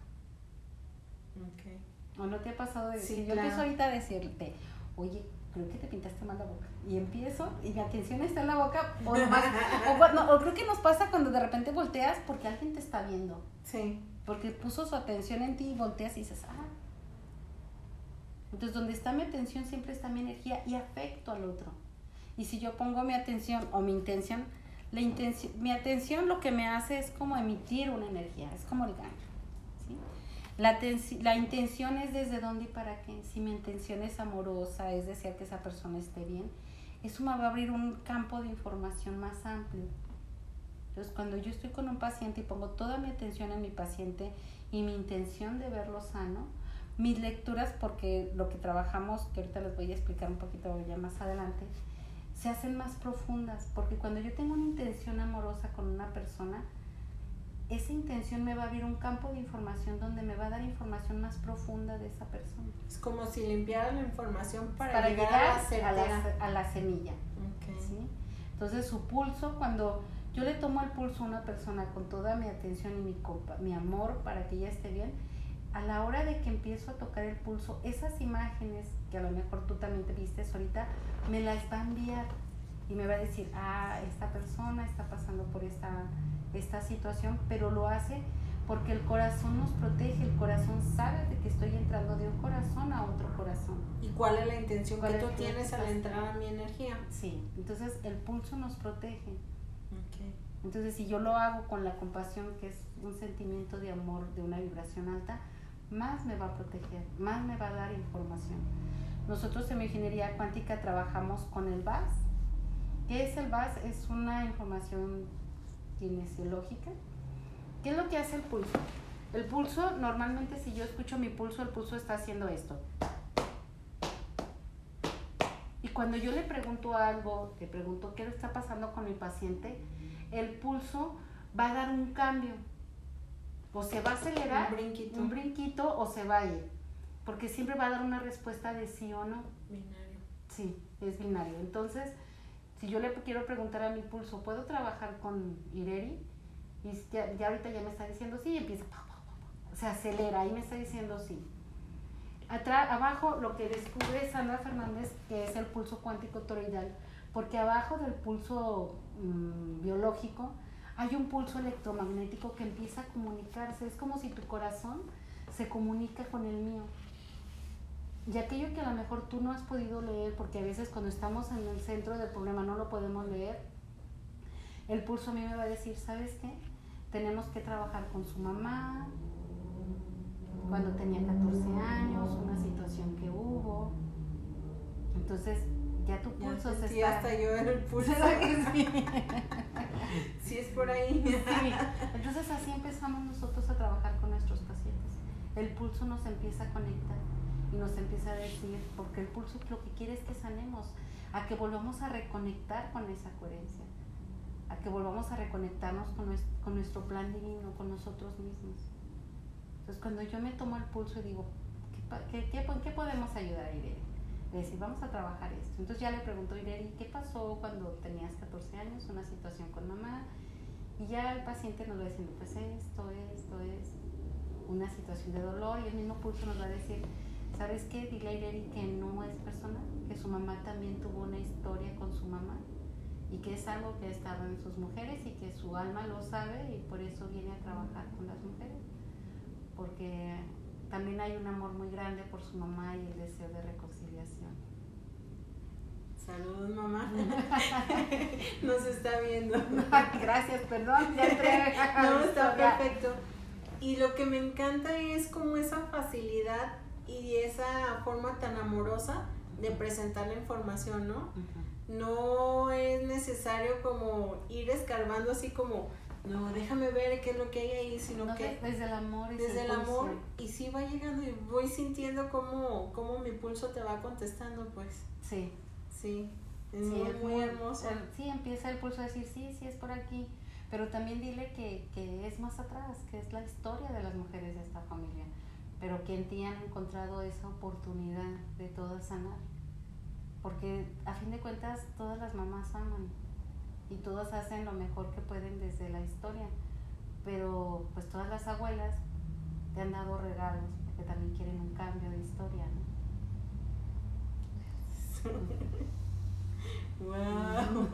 Okay. ¿O no te ha pasado de Sí, decir, yo claro. empiezo ahorita a decirte, oye, creo que te pintaste mal la boca. Y empiezo y mi atención está en la boca. O, nomás- o bueno, o creo que nos pasa cuando de repente volteas porque alguien te está viendo. Sí. Porque puso su atención en ti y volteas y dices, ah. Entonces, donde está mi atención siempre está mi energía y afecto al otro. Y si yo pongo mi atención o mi intención, la intención, mi atención lo que me hace es como emitir una energía, es como el gancho. ¿sí? La, la intención es desde dónde y para qué. Si mi intención es amorosa, es desear que esa persona esté bien, eso me va a abrir un campo de información más amplio. Entonces, cuando yo estoy con un paciente y pongo toda mi atención en mi paciente y mi intención de verlo sano, mis lecturas, porque lo que trabajamos, que ahorita les voy a explicar un poquito ya más adelante, se hacen más profundas, porque cuando yo tengo una intención amorosa con una persona, esa intención me va a abrir un campo de información donde me va a dar información más profunda de esa persona. Es como si limpiara la información para, Para llegar, llegar a la a la, a la semilla. Ok. ¿sí? Entonces su pulso, cuando yo le tomo el pulso a una persona con toda mi atención y mi, mi amor para que ella esté bien, a la hora de que empiezo a tocar el pulso, esas imágenes que a lo mejor tú también te vistes ahorita, me las va a enviar y me va a decir, ah, esta persona está pasando por esta, esta situación, pero lo hace porque el corazón nos protege, el corazón sabe de que estoy entrando de un corazón a otro corazón. ¿Y cuál es la intención ¿Cuál que tú tienes al entrar a mi energía? Sí, entonces el pulso nos protege. Ok. Entonces, si yo lo hago con la compasión, que es un sentimiento de amor, de una vibración alta, más me va a proteger, más me va a dar información. Nosotros en mi ingeniería cuántica trabajamos con el VAS. ¿Qué es el VAS? Es una información kinesiológica. ¿Qué es lo que hace el pulso? El pulso, normalmente si yo escucho mi pulso, el pulso está haciendo esto. Y cuando yo le pregunto algo, le pregunto qué está pasando con mi paciente, el pulso va a dar un cambio. O se va a acelerar, Un brinquito. un brinquito, o se va a ir. Porque siempre va a dar una respuesta de sí o no. Binario. Sí, es binario. Entonces, si yo le quiero preguntar a mi pulso, ¿puedo trabajar con Ireri? Y ya, ya ahorita ya me está diciendo sí, y empieza, pa, pa, se acelera y me está diciendo sí. Atra- abajo lo que descubre Sandra Fernández, que es el pulso cuántico toroidal, porque abajo del pulso mm, biológico hay un pulso electromagnético que empieza a comunicarse. Es como si tu corazón se comunica con el mío. Y aquello que a lo mejor tú no has podido leer, porque a veces cuando estamos en el centro del problema no lo podemos leer, el pulso a mí me va a decir, ¿sabes qué? Tenemos que trabajar con su mamá, cuando tenía 14 años, una situación que hubo. Entonces, ya tu Ya pulso se está... hasta yo el pulso. ¿Verdad que sí? Sí, es por ahí. Sí, entonces así empezamos nosotros a trabajar con nuestros pacientes. El pulso nos empieza a conectar y nos empieza a decir, porque el pulso lo que quiere es que sanemos, a que volvamos a reconectar con esa coherencia, a que volvamos a reconectarnos con nuestro, con nuestro plan divino, con nosotros mismos. Entonces cuando yo me tomo el pulso y digo, ¿qué, qué, qué, qué podemos ayudar Irene? Le decir, vamos a trabajar esto. Entonces ya le pregunto a Irene, ¿qué pasó cuando tenías 14 años? Una situación con mamá. Y ya el paciente nos va diciendo, pues esto, esto, es una situación de dolor y el mismo pulso nos va a decir, ¿sabes qué? Dile a Ireri que no es personal, que su mamá también tuvo una historia con su mamá y que es algo que ha estado en sus mujeres y que su alma lo sabe y por eso viene a trabajar con las mujeres. Porque también hay un amor muy grande por su mamá y el deseo de reconciliación. Saludos, mamá. Nos está viendo. Gracias, perdón, ya entré. No, está perfecto. Y lo que me encanta es como esa facilidad y esa forma tan amorosa de presentar la información, ¿no? No es necesario como ir escarbando así como, no, déjame ver qué es lo que hay ahí, sino No, que desde el amor y desde el amor y sí va llegando y voy sintiendo cómo, cómo mi pulso te va contestando, pues Sí. sí, es Sí, muy, muy hermoso. el- sí, empieza el pulso a decir, sí, sí, es por aquí. Pero también dile que, que es más atrás, que es la historia de las mujeres de esta familia. Pero que en ti han encontrado esa oportunidad de todas sanar. Porque a fin de cuentas todas las mamás aman. Y todos hacen lo mejor que pueden desde la historia. Pero pues todas las abuelas te han dado regalos porque también quieren un cambio de historia, ¿no? wow.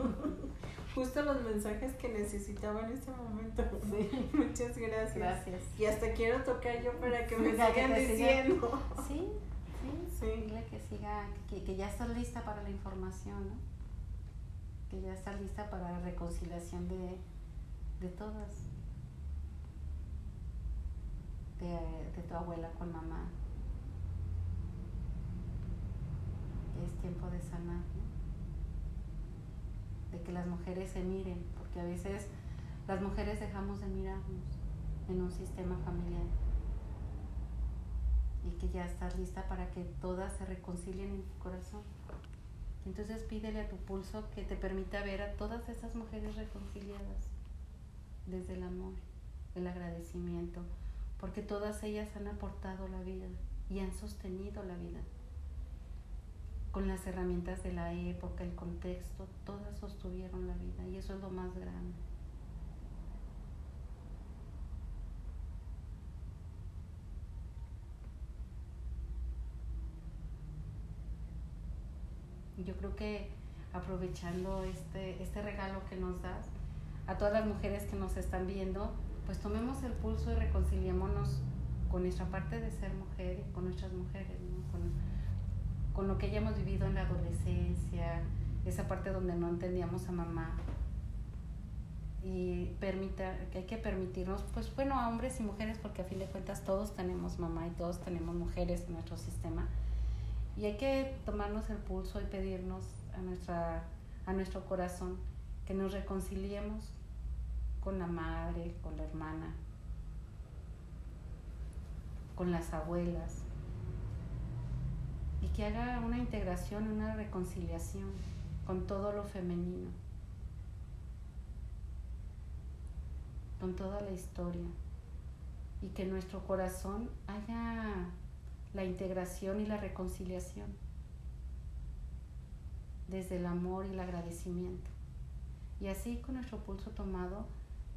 Justo los mensajes que necesitaba en este momento. Muchas gracias. Gracias. Y hasta quiero tocar yo para que me sigan diciendo. Sí, sí, sí. Dile que siga, que, que ya estás lista para la información, ¿no? Que ya estás lista para la reconciliación de, de todas. De, de tu abuela con mamá. Es tiempo de sanar, de que las mujeres se miren, porque a veces las mujeres dejamos de mirarnos en un sistema familiar y que ya estás lista para que todas se reconcilien en tu corazón. Entonces pídele a tu pulso que te permita ver a todas esas mujeres reconciliadas desde el amor, el agradecimiento, porque todas ellas han aportado la vida y han sostenido la vida con las herramientas de la época, el contexto, todas sostuvieron la vida y eso es lo más grande. Yo creo que aprovechando este, este regalo que nos das, a todas las mujeres que nos están viendo, pues tomemos el pulso y reconciliémonos con nuestra parte de ser mujer y con nuestras mujeres, ¿no? con, con lo que ya hemos vivido en la adolescencia, esa parte donde no entendíamos a mamá. Y permita, que hay que permitirnos, pues bueno, a hombres y mujeres, porque a fin de cuentas todos tenemos mamá y todos tenemos mujeres en nuestro sistema. Y hay que tomarnos el pulso y pedirnos a, nuestra, a nuestro corazón que nos reconciliemos con la madre, con la hermana, con las abuelas, y que haga una integración, una reconciliación con todo lo femenino, con toda la historia y que nuestro corazón haya la integración y la reconciliación desde el amor y el agradecimiento. Y así con nuestro pulso tomado,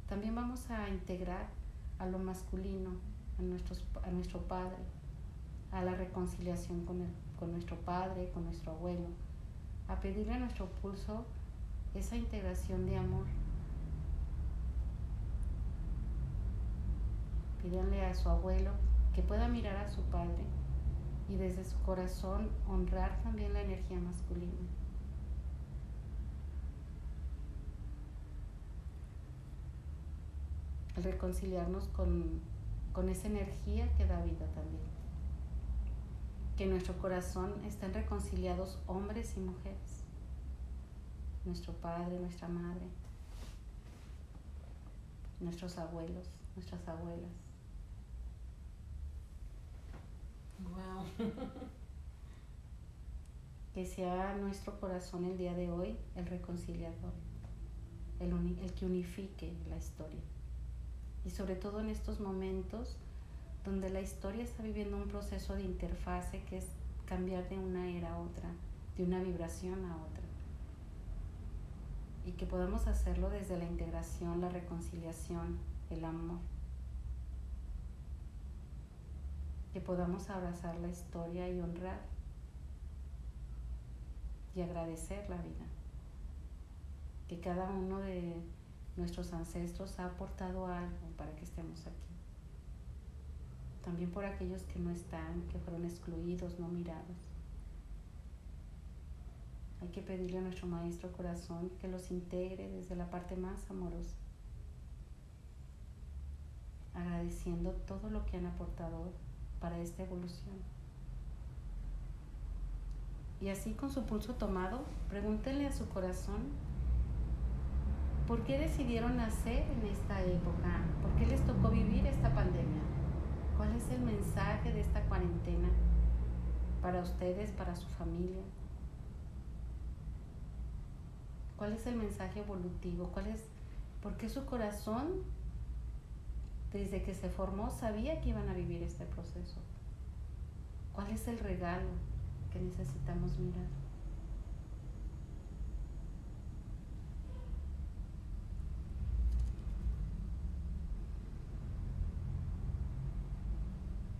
también vamos a integrar a lo masculino, a, a nuestro Padre, a la reconciliación con él con nuestro padre, con nuestro abuelo, a pedirle a nuestro pulso esa integración de amor. Pídanle a su abuelo que pueda mirar a su padre y desde su corazón honrar también la energía masculina. Reconciliarnos con, con esa energía que da vida también que en nuestro corazón estén reconciliados hombres y mujeres, nuestro padre, nuestra madre, nuestros abuelos, nuestras abuelas. Wow. que sea nuestro corazón el día de hoy el reconciliador, el, el que unifique la historia. Y sobre todo en estos momentos donde la historia está viviendo un proceso de interfase que es cambiar de una era a otra, de una vibración a otra. Y que podamos hacerlo desde la integración, la reconciliación, el amor. Que podamos abrazar la historia y honrar y agradecer la vida. Que cada uno de nuestros ancestros ha aportado algo para que estemos aquí también por aquellos que no están, que fueron excluidos, no mirados. Hay que pedirle a nuestro Maestro Corazón que los integre desde la parte más amorosa, agradeciendo todo lo que han aportado para esta evolución. Y así con su pulso tomado, pregúntenle a su corazón por qué decidieron nacer en esta época, por qué les tocó vivir esta pandemia. ¿Cuál es el mensaje de esta cuarentena para ustedes, para su familia? ¿Cuál es el mensaje evolutivo? ¿Cuál es, ¿Por qué su corazón, desde que se formó sabía que iban a vivir este proceso. ¿Cuál es el regalo que necesitamos mirar?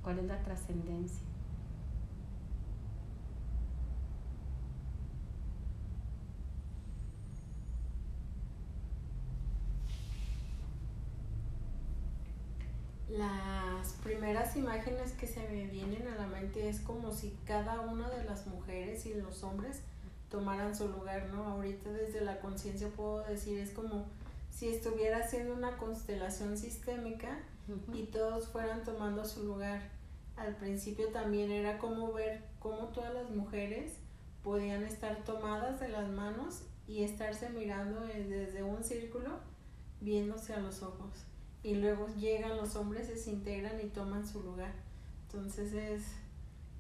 ¿Cuál es la trascendencia? Primeras imágenes que se me vienen a la mente es como si cada una de las mujeres y los hombres tomaran su lugar, ¿no? Ahorita desde la conciencia puedo decir, es como si estuviera haciendo una constelación sistémica y todos fueran tomando su lugar. Al principio también era como ver cómo todas las mujeres podían estar tomadas de las manos y estarse mirando desde un círculo, viéndose a los ojos y luego llegan los hombres, se integran y toman su lugar. Entonces es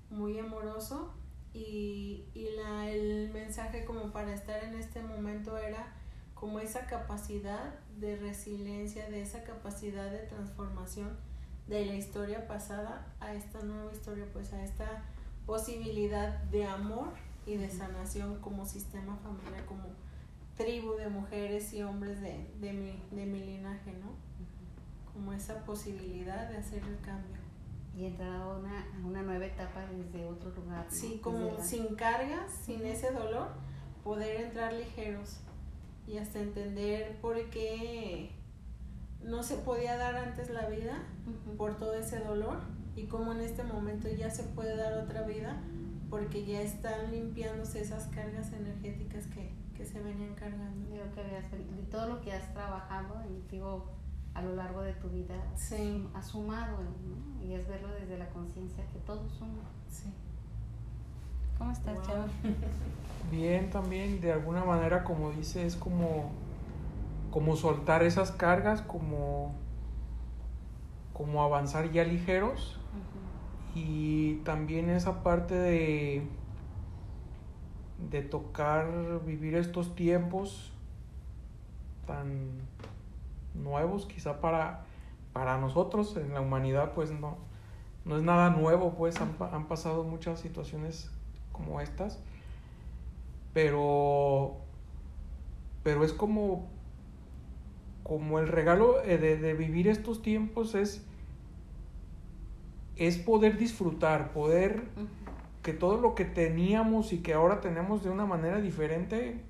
muy amoroso y, y la, el mensaje como para estar en este momento era como esa capacidad de resiliencia, de esa capacidad de transformación de la historia pasada a esta nueva historia, pues a esta posibilidad de amor y de sanación como sistema familiar, como tribu de mujeres y hombres de, de, mi, de mi linaje, ¿no? Como esa posibilidad de hacer el cambio. Y entrar a una, a una nueva etapa desde otro lugar. Sí, como sin cargas, sin ese dolor, poder entrar ligeros y hasta entender por qué no se podía dar antes la vida por todo ese dolor y cómo en este momento ya se puede dar otra vida porque ya están limpiándose esas cargas energéticas que, que se venían cargando. de todo lo que has trabajado, digo, a lo largo de tu vida sí. has sumado y es verlo desde la conciencia que todo suma. Sí. ¿Cómo estás, wow. Bien, también de alguna manera, como dice, es como, como soltar esas cargas, como, como avanzar ya ligeros y también esa parte de, de tocar, vivir estos tiempos tan nuevos, quizá para, para nosotros en la humanidad pues no, no es nada nuevo, pues han, han pasado muchas situaciones como estas, pero, pero es como, como el regalo de, de vivir estos tiempos es, es poder disfrutar, poder que todo lo que teníamos y que ahora tenemos de una manera diferente,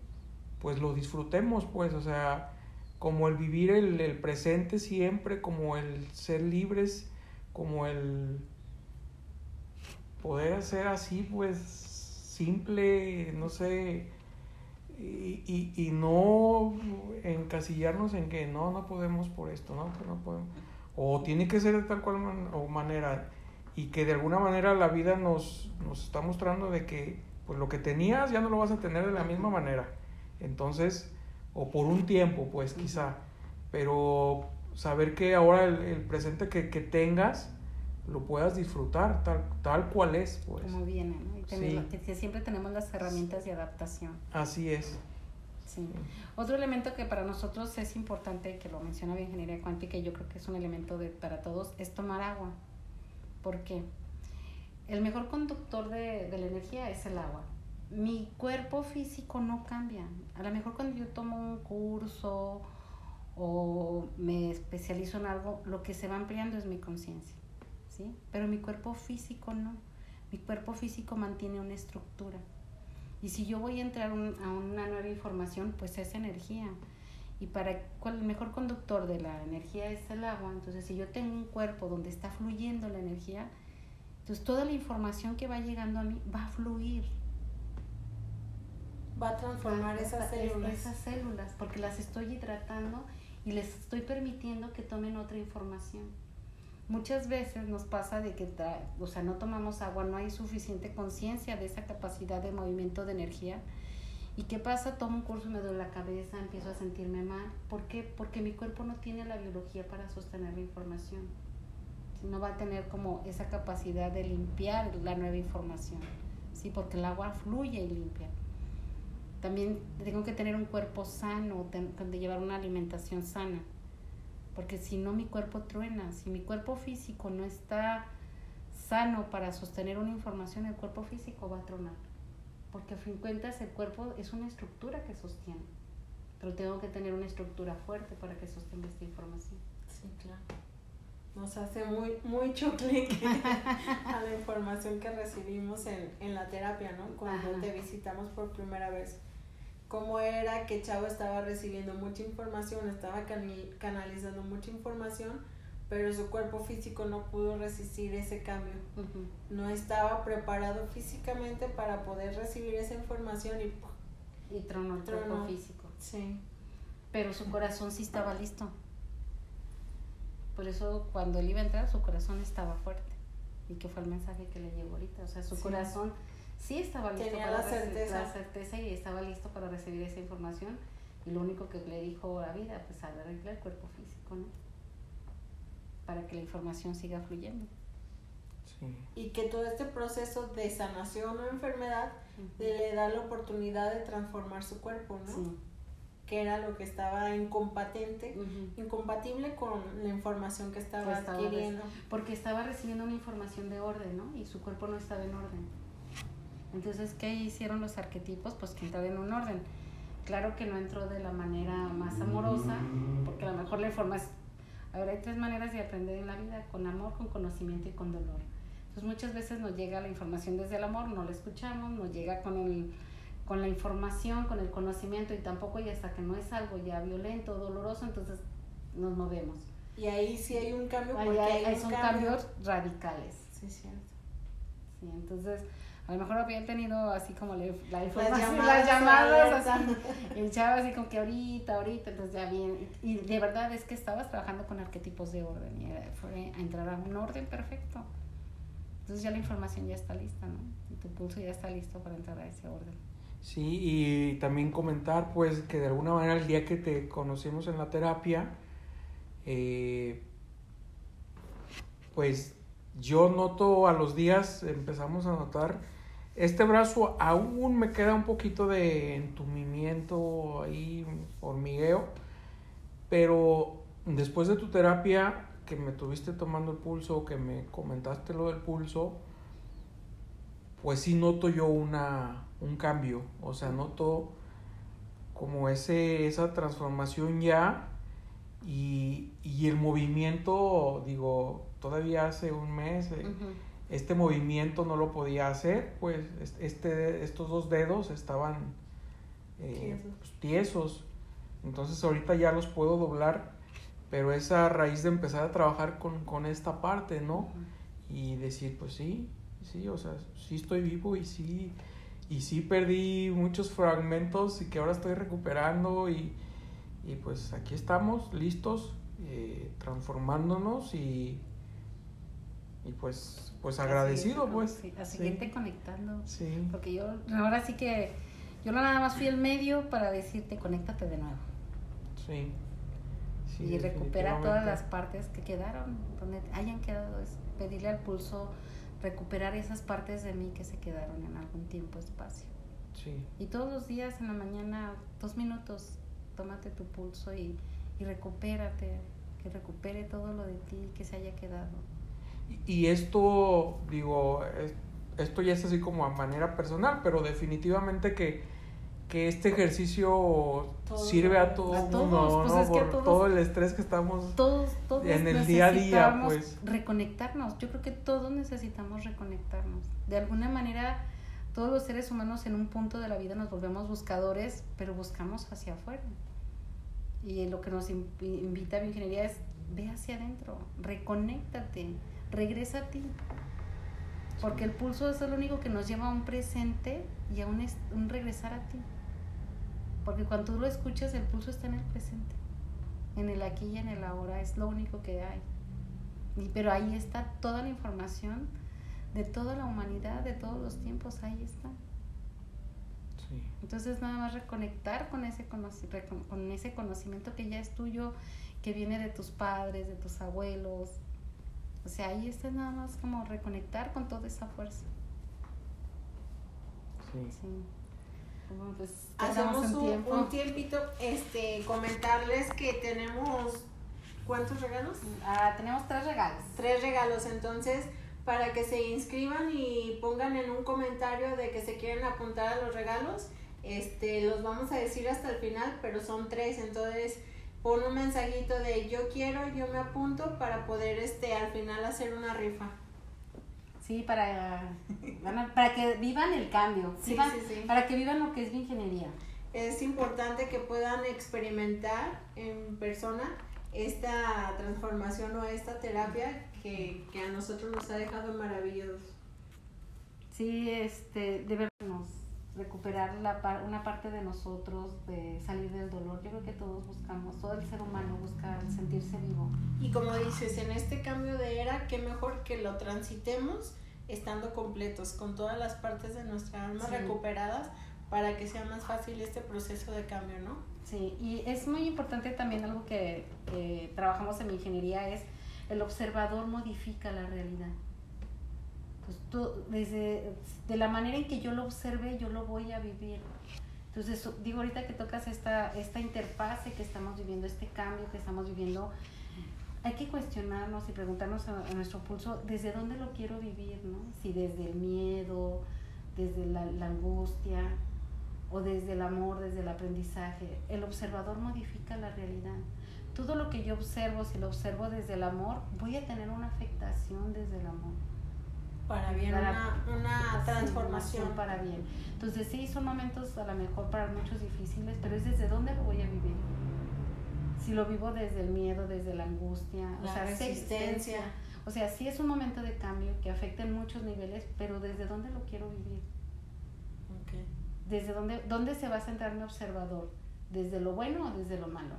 pues lo disfrutemos, pues, o sea, como el vivir el, el, presente siempre, como el ser libres, como el poder hacer así, pues simple, no sé, y, y, y, no encasillarnos en que no, no podemos por esto, no, no podemos, o tiene que ser de tal cual o manera, y que de alguna manera la vida nos, nos está mostrando de que pues lo que tenías ya no lo vas a tener de la misma manera. Entonces, o por un tiempo, pues quizá, pero saber que ahora el, el presente que, que, tengas lo puedas disfrutar tal, tal cual es. Pues. Como viene, ¿no? Y tenerlo, sí. que siempre tenemos las herramientas de adaptación. Así es. Sí. Otro elemento que para nosotros es importante, que lo menciona la ingeniería cuántica y yo creo que es un elemento de, para todos, es tomar agua. ¿Por qué? El mejor conductor de, de la energía es el agua mi cuerpo físico no cambia. A lo mejor cuando yo tomo un curso o me especializo en algo, lo que se va ampliando es mi conciencia, ¿sí? Pero mi cuerpo físico no. Mi cuerpo físico mantiene una estructura. Y si yo voy a entrar un, a una nueva información, pues es energía. Y para el mejor conductor de la energía es el agua. Entonces, si yo tengo un cuerpo donde está fluyendo la energía, entonces toda la información que va llegando a mí va a fluir va a transformar esas células. Esas células, porque las estoy hidratando y les estoy permitiendo que tomen otra información. Muchas veces nos pasa de que, o sea, no tomamos agua, no hay suficiente conciencia de esa capacidad de movimiento de energía. ¿Y qué pasa? Tomo un curso me duele la cabeza, empiezo a sentirme mal. ¿Por qué? Porque mi cuerpo no tiene la biología para sostener la información. No va a tener como esa capacidad de limpiar la nueva información. ¿sí? Porque el agua fluye y limpia. También tengo que tener un cuerpo sano, de llevar una alimentación sana. Porque si no, mi cuerpo truena. Si mi cuerpo físico no está sano para sostener una información, el cuerpo físico va a tronar. Porque a fin de cuentas el cuerpo es una estructura que sostiene. Pero tengo que tener una estructura fuerte para que sostenga esta información. Sí, claro. nos hace muy, mucho clic a la información que recibimos en, en la terapia, ¿no? Cuando te visitamos por primera vez. Cómo era que Chavo estaba recibiendo mucha información, estaba canalizando mucha información, pero su cuerpo físico no pudo resistir ese cambio. No estaba preparado físicamente para poder recibir esa información y... Y tronó el cuerpo físico. Sí. Pero su corazón sí estaba listo. Por eso cuando él iba a entrar, su corazón estaba fuerte. Y que fue el mensaje que le llegó ahorita. O sea, su corazón sí estaba listo Tenía para la certeza. la certeza y estaba listo para recibir esa información. Y lo único que le dijo a vida, pues arreglar el cuerpo físico, ¿no? Para que la información siga fluyendo. Sí. Y que todo este proceso de sanación o enfermedad le da la oportunidad de transformar su cuerpo, ¿no? Sí que era lo que estaba incompatente, incompatible con la información que estaba, adquiriendo. Porque estaba recibiendo una información de orden, ¿no? Y su cuerpo no estaba en orden. Entonces, ¿qué hicieron los arquetipos? Pues que entraba en un orden. Claro que no entró de la manera más amorosa, porque a lo mejor la información... A ver, hay tres maneras de aprender en la vida, con amor, con conocimiento y con dolor. Entonces muchas veces nos llega la información desde el amor, no la escuchamos, nos llega con el con la información, con el conocimiento y tampoco y hasta que no es algo ya violento, doloroso, entonces nos movemos. Y ahí sí hay un cambio porque hay, son cambios radicales. Sí, cierto. Sí, entonces a lo mejor había tenido así como la, información, las llamadas, así, el chavo así como que ahorita, ahorita, entonces ya bien, y de verdad es que estabas trabajando con arquetipos de orden y fue a entrar a un orden perfecto. Entonces ya la información ya está lista, ¿no? Y tu pulso ya está listo para entrar a ese orden. Sí, y también comentar pues que de alguna manera el día que te conocimos en la terapia, eh, pues yo noto a los días, empezamos a notar, este brazo aún me queda un poquito de entumimiento ahí, hormigueo, pero después de tu terapia, que me tuviste tomando el pulso, que me comentaste lo del pulso, pues sí noto yo una, un cambio, o sea, noto como ese, esa transformación ya y, el movimiento, digo, todavía hace un mes, eh, este movimiento no lo podía hacer, pues este, estos dos dedos estaban eh, pues, tiesos, entonces ahorita ya los puedo doblar, pero es a raíz de empezar a trabajar con, esta parte, ¿no? Y decir, pues sí, sí, o sea, sí estoy vivo y sí, y sí perdí muchos fragmentos y que ahora estoy recuperando y, y pues aquí estamos listos, eh, transformándonos y, y pues, pues agradecido pues. a seguirte conectando. Sí. Porque yo ahora sí que yo nada más fui el medio para decirte conéctate de nuevo. Sí. sí y recupera todas las partes que quedaron, donde hayan quedado, es pedirle al pulso recuperar esas partes de mí que se quedaron en algún tiempo, espacio. Sí. Y todos los días en la mañana, dos minutos, tómate tu pulso y, y recupérate, que recupere todo lo de ti que se haya quedado. Y, esto, digo, esto ya es así como a manera personal, pero definitivamente que que este ejercicio sirve a todo mundo, pues Por todo el estrés que estamos todos, en el día a día, pues. Reconectarnos, yo creo que todos necesitamos reconectarnos. De alguna manera, todos los seres humanos en un punto de la vida nos volvemos buscadores, pero buscamos hacia afuera. Y lo que nos invita a ingeniería es, ve hacia adentro, reconéctate, regresa a ti. Porque el pulso es lo único que nos lleva a un presente y a un, un regresar a ti. Porque cuando tú lo escuchas, el pulso está en el presente, en el aquí y en el ahora, es lo único que hay. Y, pero ahí está toda la información de toda la humanidad, de todos los tiempos, ahí está. Sí. Entonces nada más reconectar con ese, con ese conocimiento que ya es tuyo, que viene de tus padres, de tus abuelos. O sea, ahí está nada más como reconectar con toda esa fuerza. Sí. sí pues hacemos un, un, tiempito, este, comentarles que tenemos, ¿cuántos regalos? Ah, tenemos tres regalos. Tres regalos, entonces, para que se inscriban y pongan en un comentario de que se quieren apuntar a los regalos, este, los vamos a decir hasta el final, pero son tres, entonces pon un mensajito de yo quiero, yo me apunto para poder este al final hacer una rifa. Sí, para, para que vivan el cambio, Sí, sí, sí. para que vivan lo que es ingeniería. Es importante que puedan experimentar en persona esta transformación o esta terapia que, que a nosotros nos ha dejado maravillosos. Sí, este, debernos recuperar la par- una parte de nosotros, de salir del dolor. Yo creo que todos buscamos, todo el ser humano busca el sentirse vivo. Y como dices, en este cambio de era, qué mejor que lo transitemos estando completos, con todas las partes de nuestra alma Sí. recuperadas para que sea más fácil este proceso de cambio, ¿no? Sí, y es muy importante también algo que, que trabajamos en mi ingeniería es el observador modifica la realidad. Pues tú, desde de la manera en que yo lo observe, yo lo voy a vivir. Entonces, digo ahorita que tocas esta, esta interfase que estamos viviendo, este cambio que estamos viviendo, hay que cuestionarnos y preguntarnos a, a nuestro pulso desde dónde lo quiero vivir, ¿no? Si desde el miedo, desde la, la angustia, o desde el amor, desde el aprendizaje. El observador modifica la realidad. Todo lo que yo observo, si lo observo desde el amor, voy a tener una afectación desde el amor. Para bien, Para- una, una transformación. para bien. Entonces sí, son momentos a lo mejor para muchos difíciles, pero es desde dónde lo voy a vivir. Si lo vivo desde el miedo, desde la angustia, La o sea, resistencia. o sea, sí es un momento de cambio que afecta en muchos niveles, pero desde dónde lo quiero vivir. Ok. desde dónde, dónde se va a centrar mi observador, desde lo bueno o desde lo malo.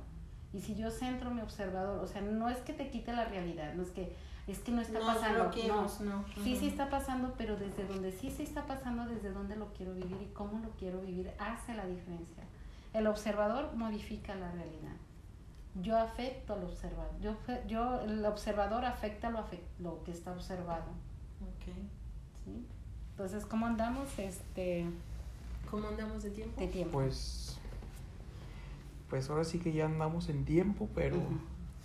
Y si yo centro mi observador, o sea, no es que te quite la realidad, no es que es que no está No pasando, bloqueemos, no. Sí, Ujú. sí está pasando, pero desde donde sí se está pasando, desde dónde lo quiero vivir y cómo lo quiero vivir, hace la diferencia. El observador modifica la realidad. Yo afecto al observador. Yo, yo el observador afecta lo, afec- lo que está observado. Ok. ¿sí? Entonces, ¿cómo andamos este, ¿Cómo andamos de tiempo? de tiempo? Pues, pues ahora sí que ya andamos en tiempo, pero,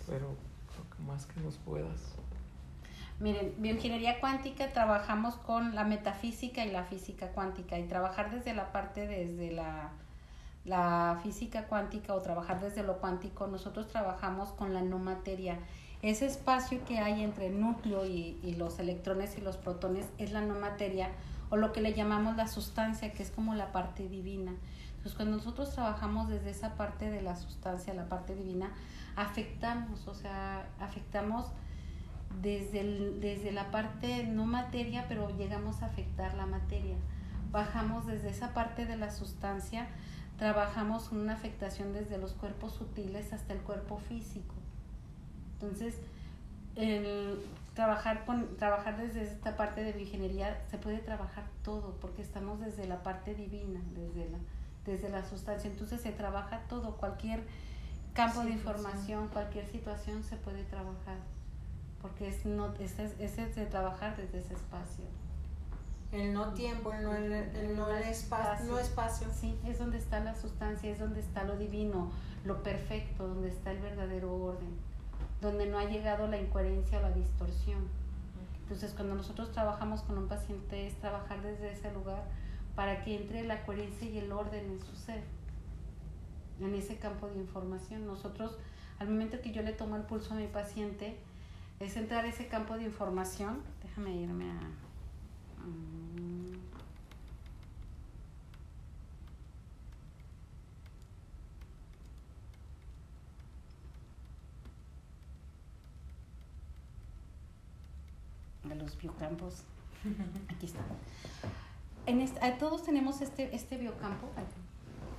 pero lo que más que nos puedas. Miren, bioingeniería cuántica trabajamos con la metafísica y la física cuántica y trabajar desde la parte desde la, la física cuántica o trabajar desde lo cuántico, nosotros trabajamos con la no materia. Ese espacio que hay entre el núcleo y, y los electrones y los protones es la no materia o lo que le llamamos la sustancia, que es como la parte divina. Entonces, cuando nosotros trabajamos desde esa parte de la sustancia, la parte divina, afectamos, o sea, afectamos desde, el- desde la parte no materia, pero llegamos a afectar la materia. Bajamos desde esa parte de la sustancia, trabajamos una afectación desde los cuerpos sutiles hasta el cuerpo físico. Entonces, el trabajar con trabajar desde esta parte de bioingeniería se puede trabajar todo porque estamos desde la parte divina, desde la desde la sustancia. Entonces se trabaja todo, cualquier campo de información, cualquier situación se puede trabajar porque es no ese es, ese es de trabajar desde ese espacio. El no tiempo, el no, el, el no el espacio, no espacio. Sí, es donde está la sustancia, es donde está lo divino, lo perfecto, donde está el verdadero orden, donde no ha llegado la incoherencia o la distorsión. Entonces, cuando nosotros trabajamos con un paciente es trabajar desde ese lugar para que entre la coherencia y el orden en su ser, en ese campo de información. Nosotros, al momento que yo le tomo el pulso a mi paciente, es entrar a ese campo de información. Déjame irme a... mm, de los biocampos. Aquí está. En este- a todos tenemos este, este biocampo,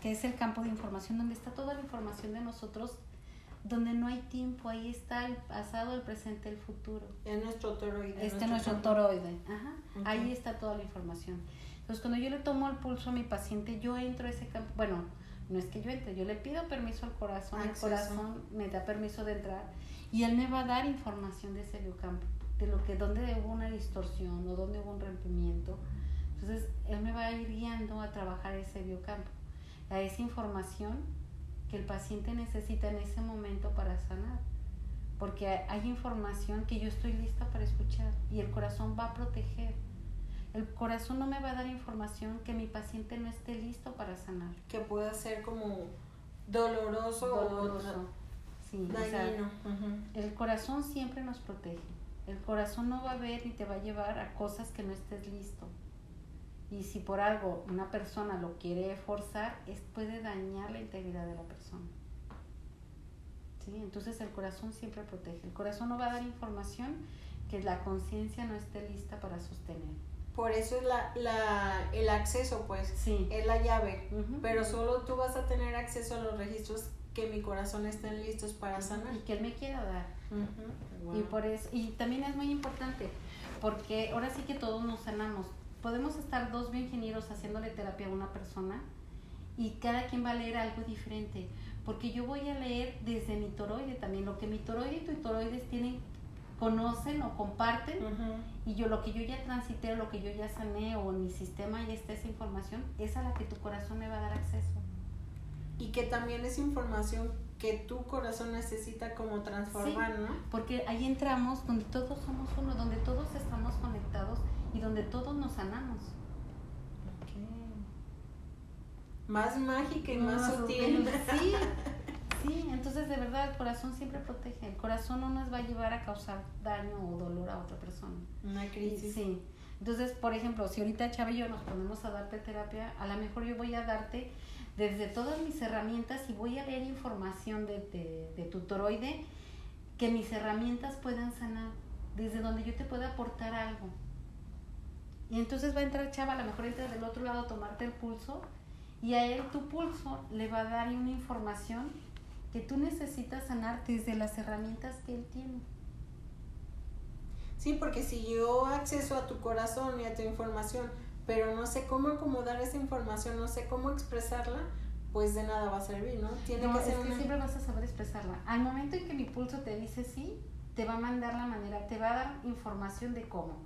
que es el campo de información, donde está toda la información de nosotros, donde no hay tiempo, ahí está el pasado, el presente, el futuro. Es nuestro toroide. Este es nuestro campo. toroide. Ajá. Ok. Ahí está toda la información. Entonces, cuando yo le tomo el pulso a mi paciente, yo entro a ese campo. Bueno, no es que yo entre, yo le pido permiso al corazón, el Acceso. corazón me da permiso de entrar y él me va a dar información de ese biocampo, de lo que, donde hubo una distorsión o donde hubo un rompimiento. Entonces, él me va a ir guiando a trabajar ese biocampo, a esa información que el paciente necesita en ese momento para sanar. Porque hay información que yo estoy lista para escuchar y el corazón va a proteger. El corazón no me va a dar información que mi paciente no esté listo para sanar. Que pueda ser como doloroso, Doloroso. Sí, o sea, dañino. El corazón siempre nos protege. El corazón no va a ver y te va a llevar a cosas que no estés listo. Y si por algo una persona lo quiere forzar, es, puede dañar la integridad de la persona. ¿Sí? Entonces el corazón siempre protege. El corazón no va a dar información que la conciencia no esté lista para sostener. Por eso es la, la, el acceso, pues, Sí. es la llave. Ujú. Pero solo tú vas a tener acceso a los registros que mi corazón estén listos para sanar. Y que él me quiera dar. Ujú. Y Wow. por eso, y también es muy importante, porque ahora sí que todos nos sanamos. Podemos estar dos bioingenieros haciéndole terapia a una persona y cada quien va a leer algo diferente, porque yo voy a leer desde mi toroide también, lo que mi toroide y tu toroides tienen, conocen o comparten, Ujú. y yo lo que yo ya transité, lo que yo ya sané o en mi sistema ya está esa información, es a la que tu corazón me va a dar acceso. Y que también es información que tu corazón necesita como transformar, ¿no? Porque ahí entramos donde todos somos uno, donde todos estamos conectados y donde todos nos sanamos. Más mágica y más, Más sutil. Sí, sí, entonces de verdad el corazón siempre protege. El corazón no nos va a llevar a causar daño o dolor a otra persona. Una crisis. Sí. Entonces, por ejemplo, si ahorita Chava y yo nos ponemos a darte terapia, a lo mejor yo voy a darte desde todas mis herramientas y voy a leer información de, de, de tu toroide que mis herramientas puedan sanar, desde donde yo te pueda aportar algo. Y entonces va a entrar Chava, a lo mejor entra del otro lado a tomarte el pulso y a él tu pulso le va a dar una información que tú necesitas sanar desde las herramientas que él tiene. Sí, porque si yo acceso a tu corazón y a tu información, pero no sé cómo acomodar esa información, no sé cómo expresarla, pues de nada va a servir, ¿no? Tiene No, que es ser que una... siempre vas a saber expresarla. Al momento en que mi pulso te dice sí, te va a mandar la manera, te va a dar información de cómo.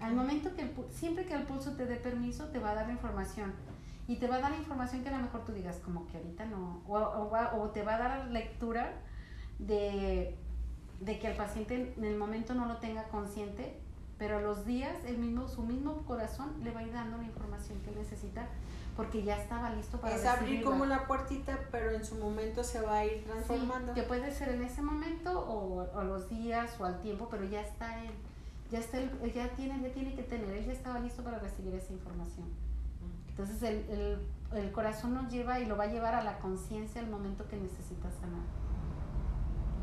Al momento que el, siempre que el pulso te dé permiso, te va a dar información. Y te va a dar información que a lo mejor tú digas, como que ahorita no. O, o va- o te va a dar lectura de, de que el paciente en el momento no lo tenga consciente, pero a los días el mismo, su mismo corazón le va a ir dando la información que necesita porque ya estaba listo para Es abrir como la puertita, pero en su momento se va a ir transformando. Sí, que puede ser en ese momento o, o los días o al tiempo, pero ya está él. Ya está él ya tiene, ya tiene que tener, él ya estaba listo para recibir esa información. Entonces el, el, el corazón nos lleva y lo va a llevar a la conciencia al momento que necesita sanar.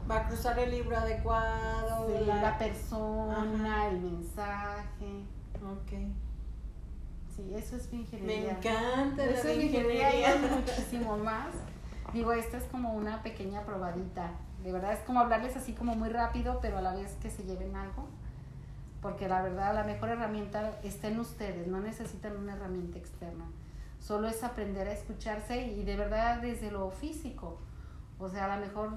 Va a cruzar el libro adecuado. Sí, la- la persona, el mensaje. Ok. Sí, eso es Me ingeniería. encanta Eso la es ingeniería y ingeniería. hay muchísimo más. Digo, esta es como una pequeña probadita. De verdad es como hablarles así como muy rápido, pero a la vez que se lleven algo. Porque la verdad la mejor herramienta está en ustedes, no necesitan una herramienta externa. Solo es aprender a escucharse y de verdad desde lo físico. O sea, a lo mejor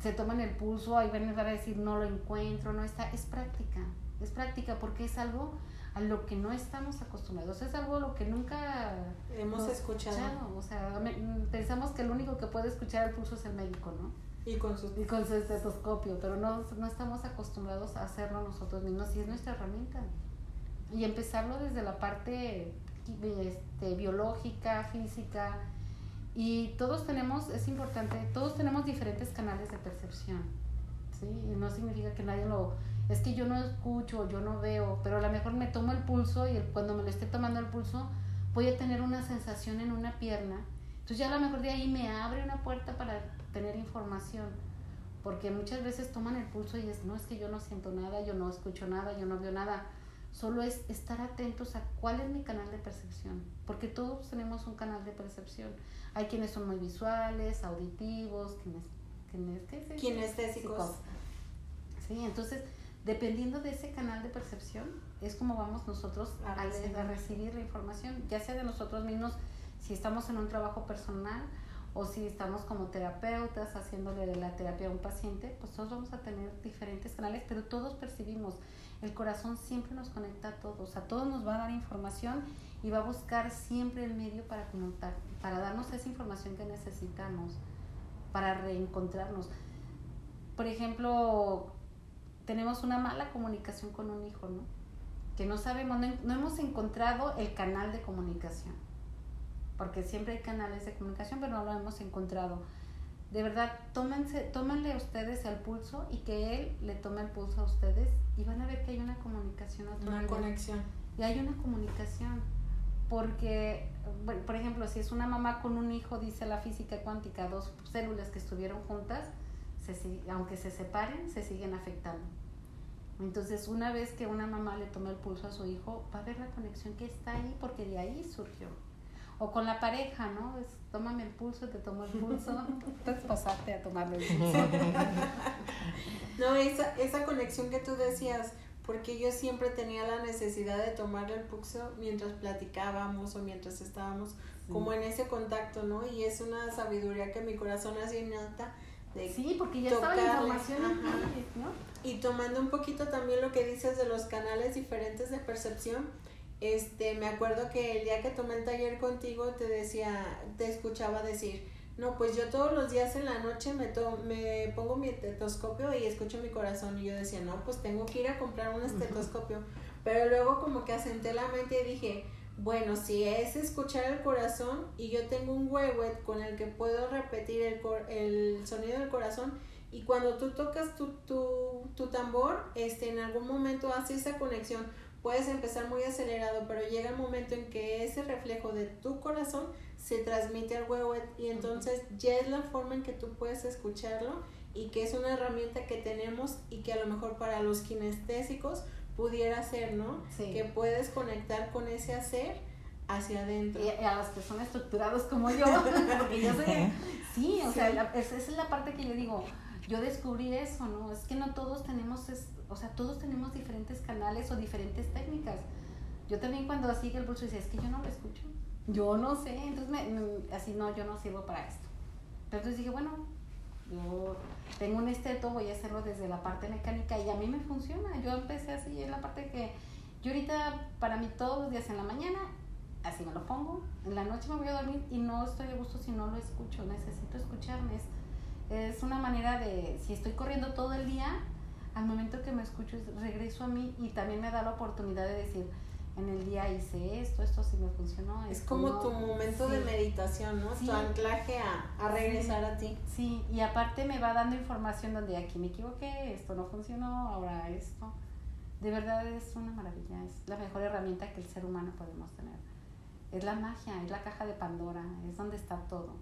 se toman el pulso, ahí van a decir no lo encuentro, no está. Es práctica, es práctica porque es algo a lo que no estamos acostumbrados, es algo a lo que nunca Hemos hemos escuchado. O sea, pensamos que el único que puede escuchar el pulso es el médico, ¿no? Y con sus... Y con su estetoscopio, pero no, no estamos acostumbrados a hacerlo nosotros mismos y es nuestra herramienta. Y empezarlo desde la parte este, biológica, física. Y todos tenemos, es importante, todos tenemos diferentes canales de percepción. ¿sí? Y no significa que nadie lo... Es que yo no escucho, yo no veo, pero a lo mejor me tomo el pulso y el- cuando me lo esté tomando el pulso voy a tener una sensación en una pierna. Entonces ya a lo mejor de ahí me abre una puerta para tener información. Porque muchas veces toman el pulso y es, no, es que yo no siento nada, yo no escucho nada, yo no veo nada. Solo es estar atentos a cuál es mi canal de percepción. Porque todos tenemos un canal de percepción. Hay quienes son muy visuales, auditivos, quienes... quienes ¿qué? Kinestésicos. Sí, entonces, dependiendo de ese canal de percepción, es como vamos nosotros A a, recibir. a recibir la información, ya sea de nosotros mismos, si estamos en un trabajo personal o si estamos como terapeutas haciéndole la terapia a un paciente, pues todos vamos a tener diferentes canales, pero todos percibimos. El corazón siempre nos conecta a todos, a todos nos va a dar información y va a buscar siempre el medio para conectar, para darnos esa información que necesitamos, para reencontrarnos. Por ejemplo, tenemos una mala comunicación con un hijo, ¿no? Que no sabemos, no, no hemos encontrado el canal de comunicación. Porque siempre hay canales de comunicación, pero no lo hemos encontrado. de verdad, tómense, tómenle ustedes el pulso y que él le tome el pulso a ustedes y van a ver que hay una comunicación. Una conexión. Y hay una comunicación. Porque, por ejemplo, si es una mamá con un hijo, dice la física cuántica, dos células que estuvieron juntas, se, aunque se separen, se siguen afectando. Entonces, una vez que una mamá le toma el pulso a su hijo, va a ver la conexión que está ahí porque de ahí surgió. O con la pareja, ¿no? Es, tómame el pulso, te tomo el pulso. Puedes pasarte a tomarle el pulso. no, esa, esa conexión que tú decías, porque yo siempre tenía la necesidad de tomarle el pulso mientras platicábamos o mientras estábamos como en ese contacto, ¿no? Y es una sabiduría que mi corazón hace innata de Sí, porque ya estaba la información ¿no? Y tomando un poquito también lo que dices de los canales diferentes de percepción, este, me acuerdo que el día que tomé el taller contigo te decía, te escuchaba decir, no, pues yo todos los días en la noche me, to me pongo mi estetoscopio y escucho mi corazón y yo decía, no, pues tengo que ir a comprar un estetoscopio. Pero luego como que asenté la mente y dije, bueno, si es escuchar el corazón y yo tengo un huehuet con el que puedo repetir el, el sonido del corazón y cuando tú tocas tu, tu, tu tambor, este, en algún momento hace esa conexión puedes empezar muy acelerado, pero llega el momento en que ese reflejo de tu corazón se transmite al huevo y entonces ya es la forma en que tú puedes escucharlo y que es una herramienta que tenemos y que a lo mejor para los kinestésicos pudiera ser, ¿no? Que puedes conectar con ese hacer hacia adentro. Y a los que son estructurados como yo, porque yo sé, sí, o sea, esa es la parte que yo digo, yo descubrí eso, ¿no? Es que no todos tenemos o sea, todos tenemos diferentes canales o diferentes técnicas. Yo también cuando sigue el pulso dice, es que yo no lo escucho. Yo no sé, entonces me, así no, yo no sirvo para esto. Pero entonces dije, bueno, yo tengo un esteto, voy a hacerlo desde la parte mecánica y a mí me funciona. Yo empecé así en la parte que yo ahorita para mí todos los días en la mañana, así me lo pongo, en la noche me voy a dormir y no estoy a gusto si no lo escucho, necesito escucharme. Es, es una manera de, si estoy corriendo todo el día, al momento que me escucho regreso a mí y también me da la oportunidad de decir, en el día hice esto, esto sí me funcionó. Es como tu momento de meditación, ¿no? Tu anclaje a, regresar a ti. Sí, y aparte me va dando información donde aquí me equivoqué, esto no funcionó, ahora esto. De verdad es una maravilla, es la mejor herramienta que el ser humano podemos tener. Es la magia, es la caja de Pandora, es donde está todo.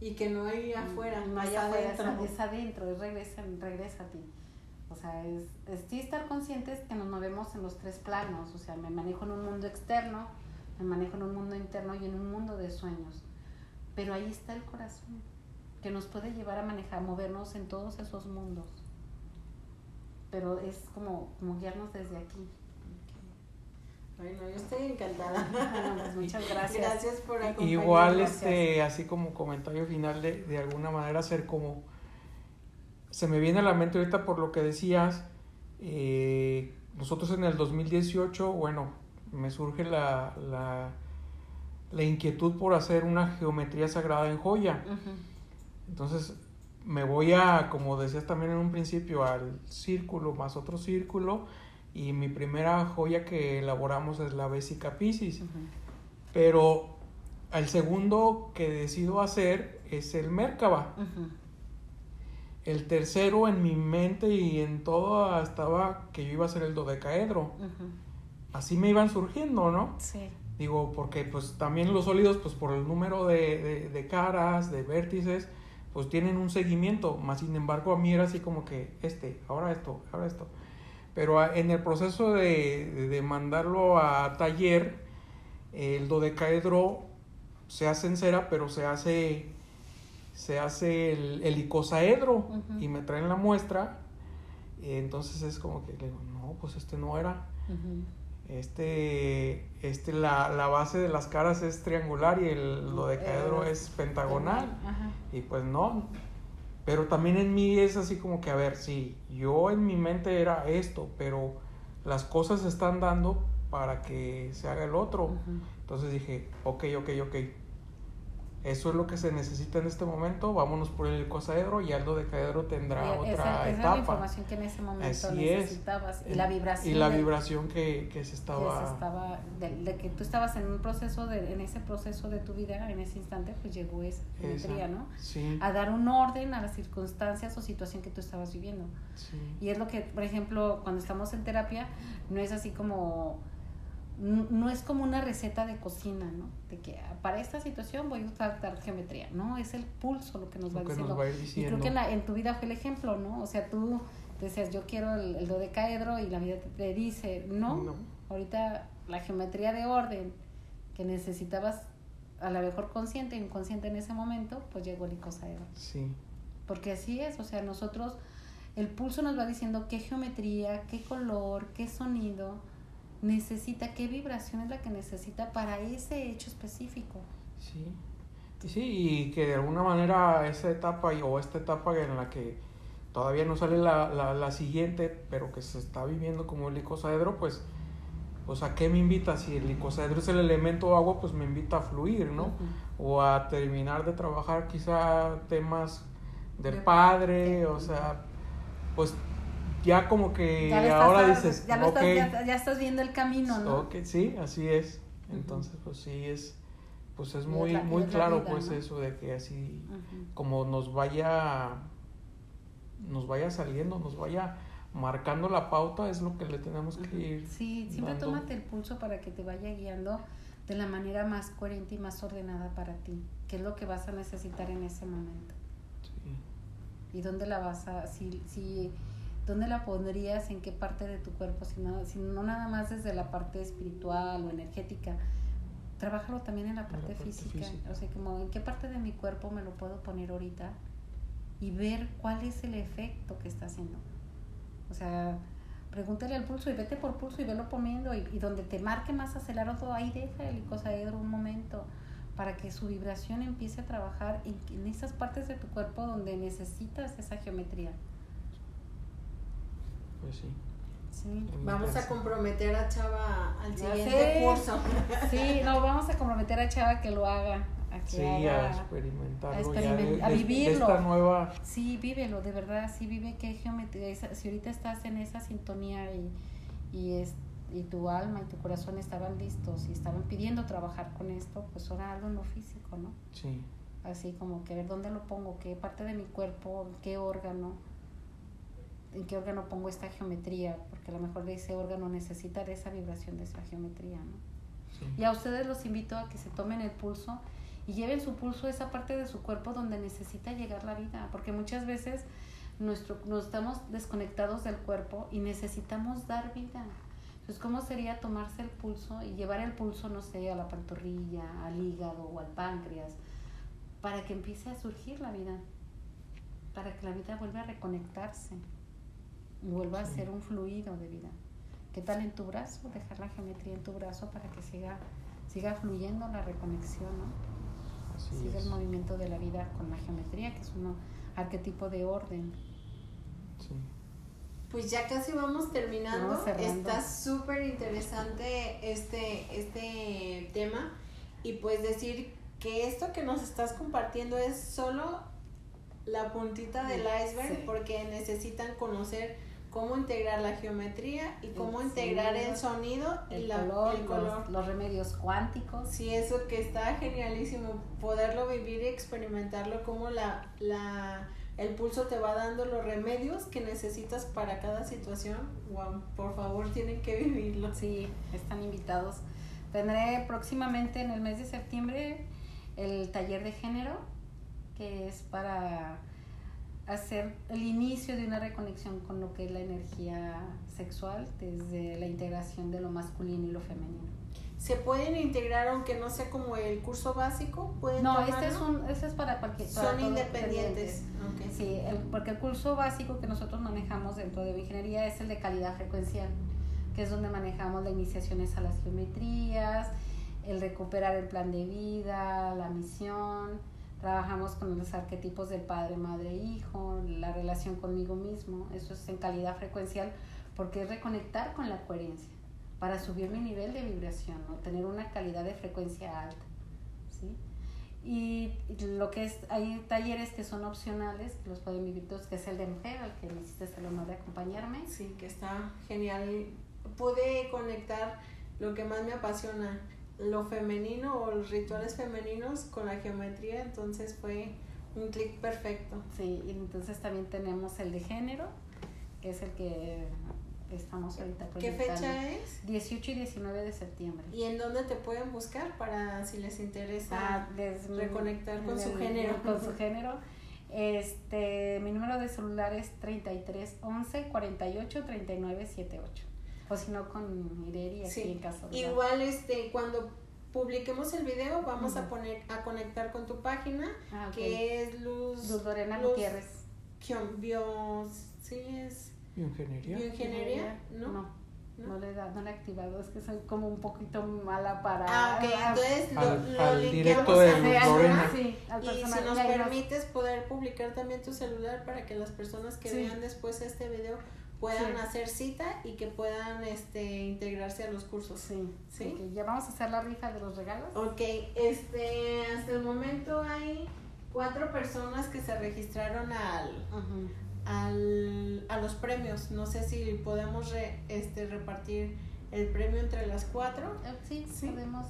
Y que no hay afuera, no hay afuera, es adentro, es regresa, regresa a ti. O sea, es, es sí estar conscientes que nos movemos en los tres planos. O sea, me manejo en un mundo externo, me manejo en un mundo interno y en un mundo de sueños. Pero ahí está el corazón, que nos puede llevar a manejar, movernos en todos esos mundos. Pero es como, como guiarnos desde aquí. Bueno, yo estoy encantada. Pues muchas gracias. Gracias por acompañarnos. Igual, este, así como comentario final, de, de alguna manera ser como se me viene a la mente ahorita por lo que decías, eh, nosotros en el 2018, bueno, me surge la, la, la, inquietud por hacer una geometría sagrada en joya. Entonces me voy a, como decías también en un principio, al círculo más otro círculo y mi primera joya que elaboramos es la Vesica Piscis. Pero el segundo que decido hacer es el Merkaba. El tercero en mi mente y en todo estaba que yo iba a ser el dodecaedro. Así me iban surgiendo, ¿no? Sí. Digo, porque pues también los sólidos, pues por el número de, de, caras, de vértices, pues tienen un seguimiento. Más sin embargo, a mí era así como que este, ahora esto, ahora esto. Pero en el proceso de, de mandarlo a taller, el dodecaedro se hace en cera, pero se hace se hace el, el icosaedro y me traen la muestra. entonces es como que le digo, no, pues este no era. Este, este la, la, base de las caras es triangular y el dodecaedro es pentagonal. Y pues no. Pero también en mí es así como que, a ver, sí, yo en mi mente era esto, pero las cosas se están dando para que se haga el otro. Entonces dije, ok, ok, ok eso es lo que se necesita en este momento, vámonos por el icosaedro y Aldo de Caedro tendrá Y otra esa, esa etapa. es la información que en ese momento Así es. necesitabas. Y la vibración. Y la de- vibración que, que se que se estaba... estaba de, de que tú estabas en un proceso de en ese proceso de tu vida en ese instante pues llegó esa geometría no Sí, a dar un orden a las circunstancias o situación que tú estabas viviendo sí. y es lo que por ejemplo cuando estamos en terapia no es así como n- no es como una receta de cocina no de que ah, para esta situación voy a usar tal geometría no es el pulso lo que nos va Lo que diciendo nos va a ir y creo que en, la- en tu vida fue el ejemplo, ¿no? O sea, tú decías, yo quiero el, el dodecaedro y la vida te, te dice, no, No. ahorita la geometría de orden que necesitabas a la mejor consciente e inconsciente en ese momento, pues llegó el icosaedro. Sí, Porque así es, o sea, nosotros, el pulso nos va diciendo qué geometría, qué color, qué sonido necesita, qué vibración es la que necesita para ese hecho específico. sí. Y sí, y que de alguna manera esa etapa y- o esta etapa en la que todavía no sale la, la, la siguiente, pero que se está viviendo como el icosaedro, pues, pues a qué me invita? Si el icosaedro es el elemento agua, pues me invita a fluir, ¿no? O a terminar de trabajar quizá temas del De- padre, o sea, pues ya como que Ya estás ahora dices, ya, lo ok, estás, ya, ya estás viendo el camino, ¿no? ok, sí, así es. Entonces, pues sí es, pues es muy, la- muy claro, vida, pues ¿no? eso de que así, Ujú. como nos vaya, nos vaya saliendo, nos vaya marcando la pauta, es lo que le tenemos que ir. Sí, siempre dando. tómate el pulso para que te vaya guiando de la manera más coherente y más ordenada para ti, que es lo que vas a necesitar en ese momento. Sí, ¿Y dónde la vas a, si, si, dónde la pondrías, en qué parte de tu cuerpo, si no, si no nada más desde la parte espiritual o energética, trabájalo también en la la parte, parte física. física. o sea, como en qué parte de mi cuerpo me lo puedo poner ahorita y ver cuál es el efecto que está haciendo. O sea, pregúntale al pulso y vete por pulso y velo poniendo y, y donde te marque más acelerado, ahí deja el icosaedro un momento para que su vibración empiece a trabajar en, en esas partes de tu cuerpo donde necesitas esa geometría. Pues sí. Sí. Vamos a comprometer a Chava al siguiente curso. Sí, no, vamos a comprometer a Chava que lo haga. A que Sí, a haga- experimentarlo, a ya de- experimen- a de- de vivirlo. esta nueva Sí, vívelo, de verdad, sí vive qué geometría. esa- si ahorita estás en esa sintonía y, y, es, y tu alma y tu corazón estaban listos y estaban pidiendo trabajar con esto, pues ahora algo en lo físico, ¿no? Sí, Así como que ver dónde lo pongo, qué parte de mi cuerpo, qué órgano, en qué órgano pongo esta geometría, porque a lo mejor ese órgano necesita de esa vibración, de esa geometría, ¿no? sí. Y a ustedes los invito a que se tomen el pulso y lleven su pulso a esa parte de su cuerpo donde necesita llegar la vida, porque muchas veces nuestro, nos estamos desconectados del cuerpo y necesitamos dar vida. Entonces, ¿cómo sería tomarse el pulso y llevar el pulso, no sé, a la pantorrilla, al hígado o al páncreas, para que empiece a surgir la vida, para que la vida vuelva a reconectarse y vuelva a ser un fluido de vida? ¿Qué tal en tu brazo? Dejar la geometría en tu brazo para que siga, siga fluyendo la reconexión, ¿no? Así Siga es. el movimiento de la vida con la geometría, que es un arquetipo de orden. Sí. Pues ya casi vamos terminando. Vamos. Está súper interesante este, este tema. Y pues decir que esto que nos estás compartiendo es solo la puntita del iceberg Sí. porque necesitan conocer cómo integrar la geometría y cómo El integrar sonido, el sonido y El, la, color, el color. Los, los remedios cuánticos. Sí, eso que está genialísimo, poderlo vivir y experimentarlo, como la, la, el pulso te va dando los remedios que necesitas para cada situación. Wow, por favor, tienen que vivirlo. Sí, están invitados. Tendré próximamente en el mes de septiembre el taller de género, que es para hacer el inicio de una reconexión con lo que es la energía sexual desde la integración de lo masculino y lo femenino. ¿Se pueden integrar aunque no sea como el curso básico? ¿Pueden No, tomarlo? este es, un, este es para cualquier... para Son independientes. Sí, el- porque el curso básico que nosotros manejamos dentro de bioingeniería es el de calidad frecuencial, que es donde manejamos las iniciaciones a las geometrías, el recuperar el plan de vida, la misión, trabajamos con los arquetipos del padre, madre, hijo, la relación conmigo mismo, eso es en calidad frecuencial, porque es reconectar con la coherencia para subir mi nivel de vibración, ¿no? tener una calidad de frecuencia alta. ¿sí? Y lo que es, hay talleres que son opcionales, los pueden vivir todos, que es el de mujer, al que me hiciste el honor de acompañarme. Sí, que está genial. Pude conectar lo que más me apasiona, lo femenino o los rituales femeninos con la geometría, entonces fue un clic perfecto. Sí, y entonces también tenemos el de género, que es el que estamos ahorita ¿Qué fecha es? 18 y 19 de septiembre. ¿Y en dónde te pueden buscar para si les interesa ah, reconectar con su género? Con su género. Este, mi número de celular es 33 11 48 39 78. O si no, con Mireri aquí en caso Igual, este, cuando publiquemos el video, vamos a poner a conectar con tu página, ah, que es Luz. Luz Lorena Gutiérrez. Bios, sí, es. Bioingeniería. Bioingeniería, ¿no? No. No le, da, no le he activado, es que soy como un poquito mala para... Ah, ok, entonces lo, al, lo directo de Lorena. Sí, al y si nos permites poder publicar también tu celular para que las personas que vean después este video puedan hacer cita y que puedan este integrarse a los cursos. Sí, sí. ya vamos a hacer la rifa de los regalos. Ok, este, hasta el momento hay cuatro personas que se registraron al, al a los premios. No sé si podemos este, repartir el premio entre las cuatro. Eh, sí, sí, podemos.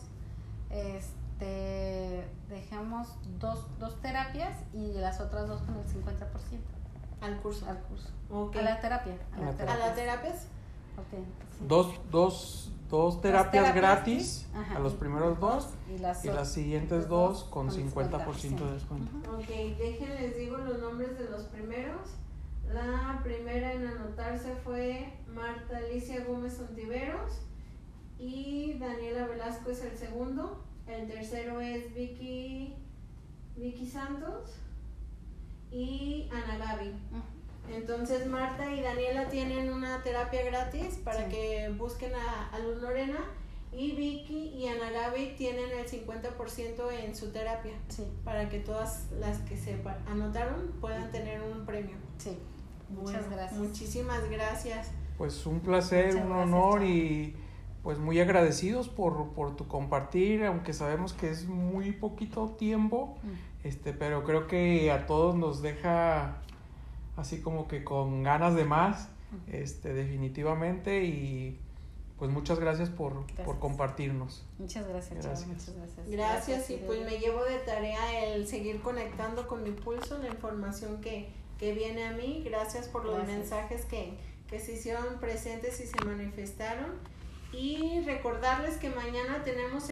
Este, dejamos dos, dos terapias y las otras dos con el 50%. Al curso. Al curso. A la terapia. A, la terapia. las terapias. Okay, dos, dos, dos terapias, gratis a los primeros dos y las, y las siguientes dos con, 50%, de descuento. Ok, déjenles digo los nombres de los primeros. La primera en anotarse fue Marta Alicia Gómez Ontiveros y Daniela Velasco es el segundo. El tercero es Vicky, Vicky Santos y Ana Gaby. Entonces Marta y Daniela tienen una terapia gratis para que busquen a, Luz Lorena y Vicky y Ana Gaby tienen el 50% en su terapia sí. para que todas las que se anotaron puedan tener un premio. Sí. Muchas gracias. Muchísimas gracias. Pues un placer, un honor y pues muy agradecidos por, por tu compartir, aunque sabemos que es muy poquito tiempo, mm. Este, pero creo que a todos nos deja así como que con ganas de más, este, definitivamente, y pues muchas gracias por, por compartirnos. Muchas gracias, gracias. muchas gracias. Gracias, y pues me llevo de tarea el seguir conectando con mi pulso, la información que, que viene a mí. Gracias por los mensajes que, que se hicieron presentes y se manifestaron y recordarles que mañana tenemos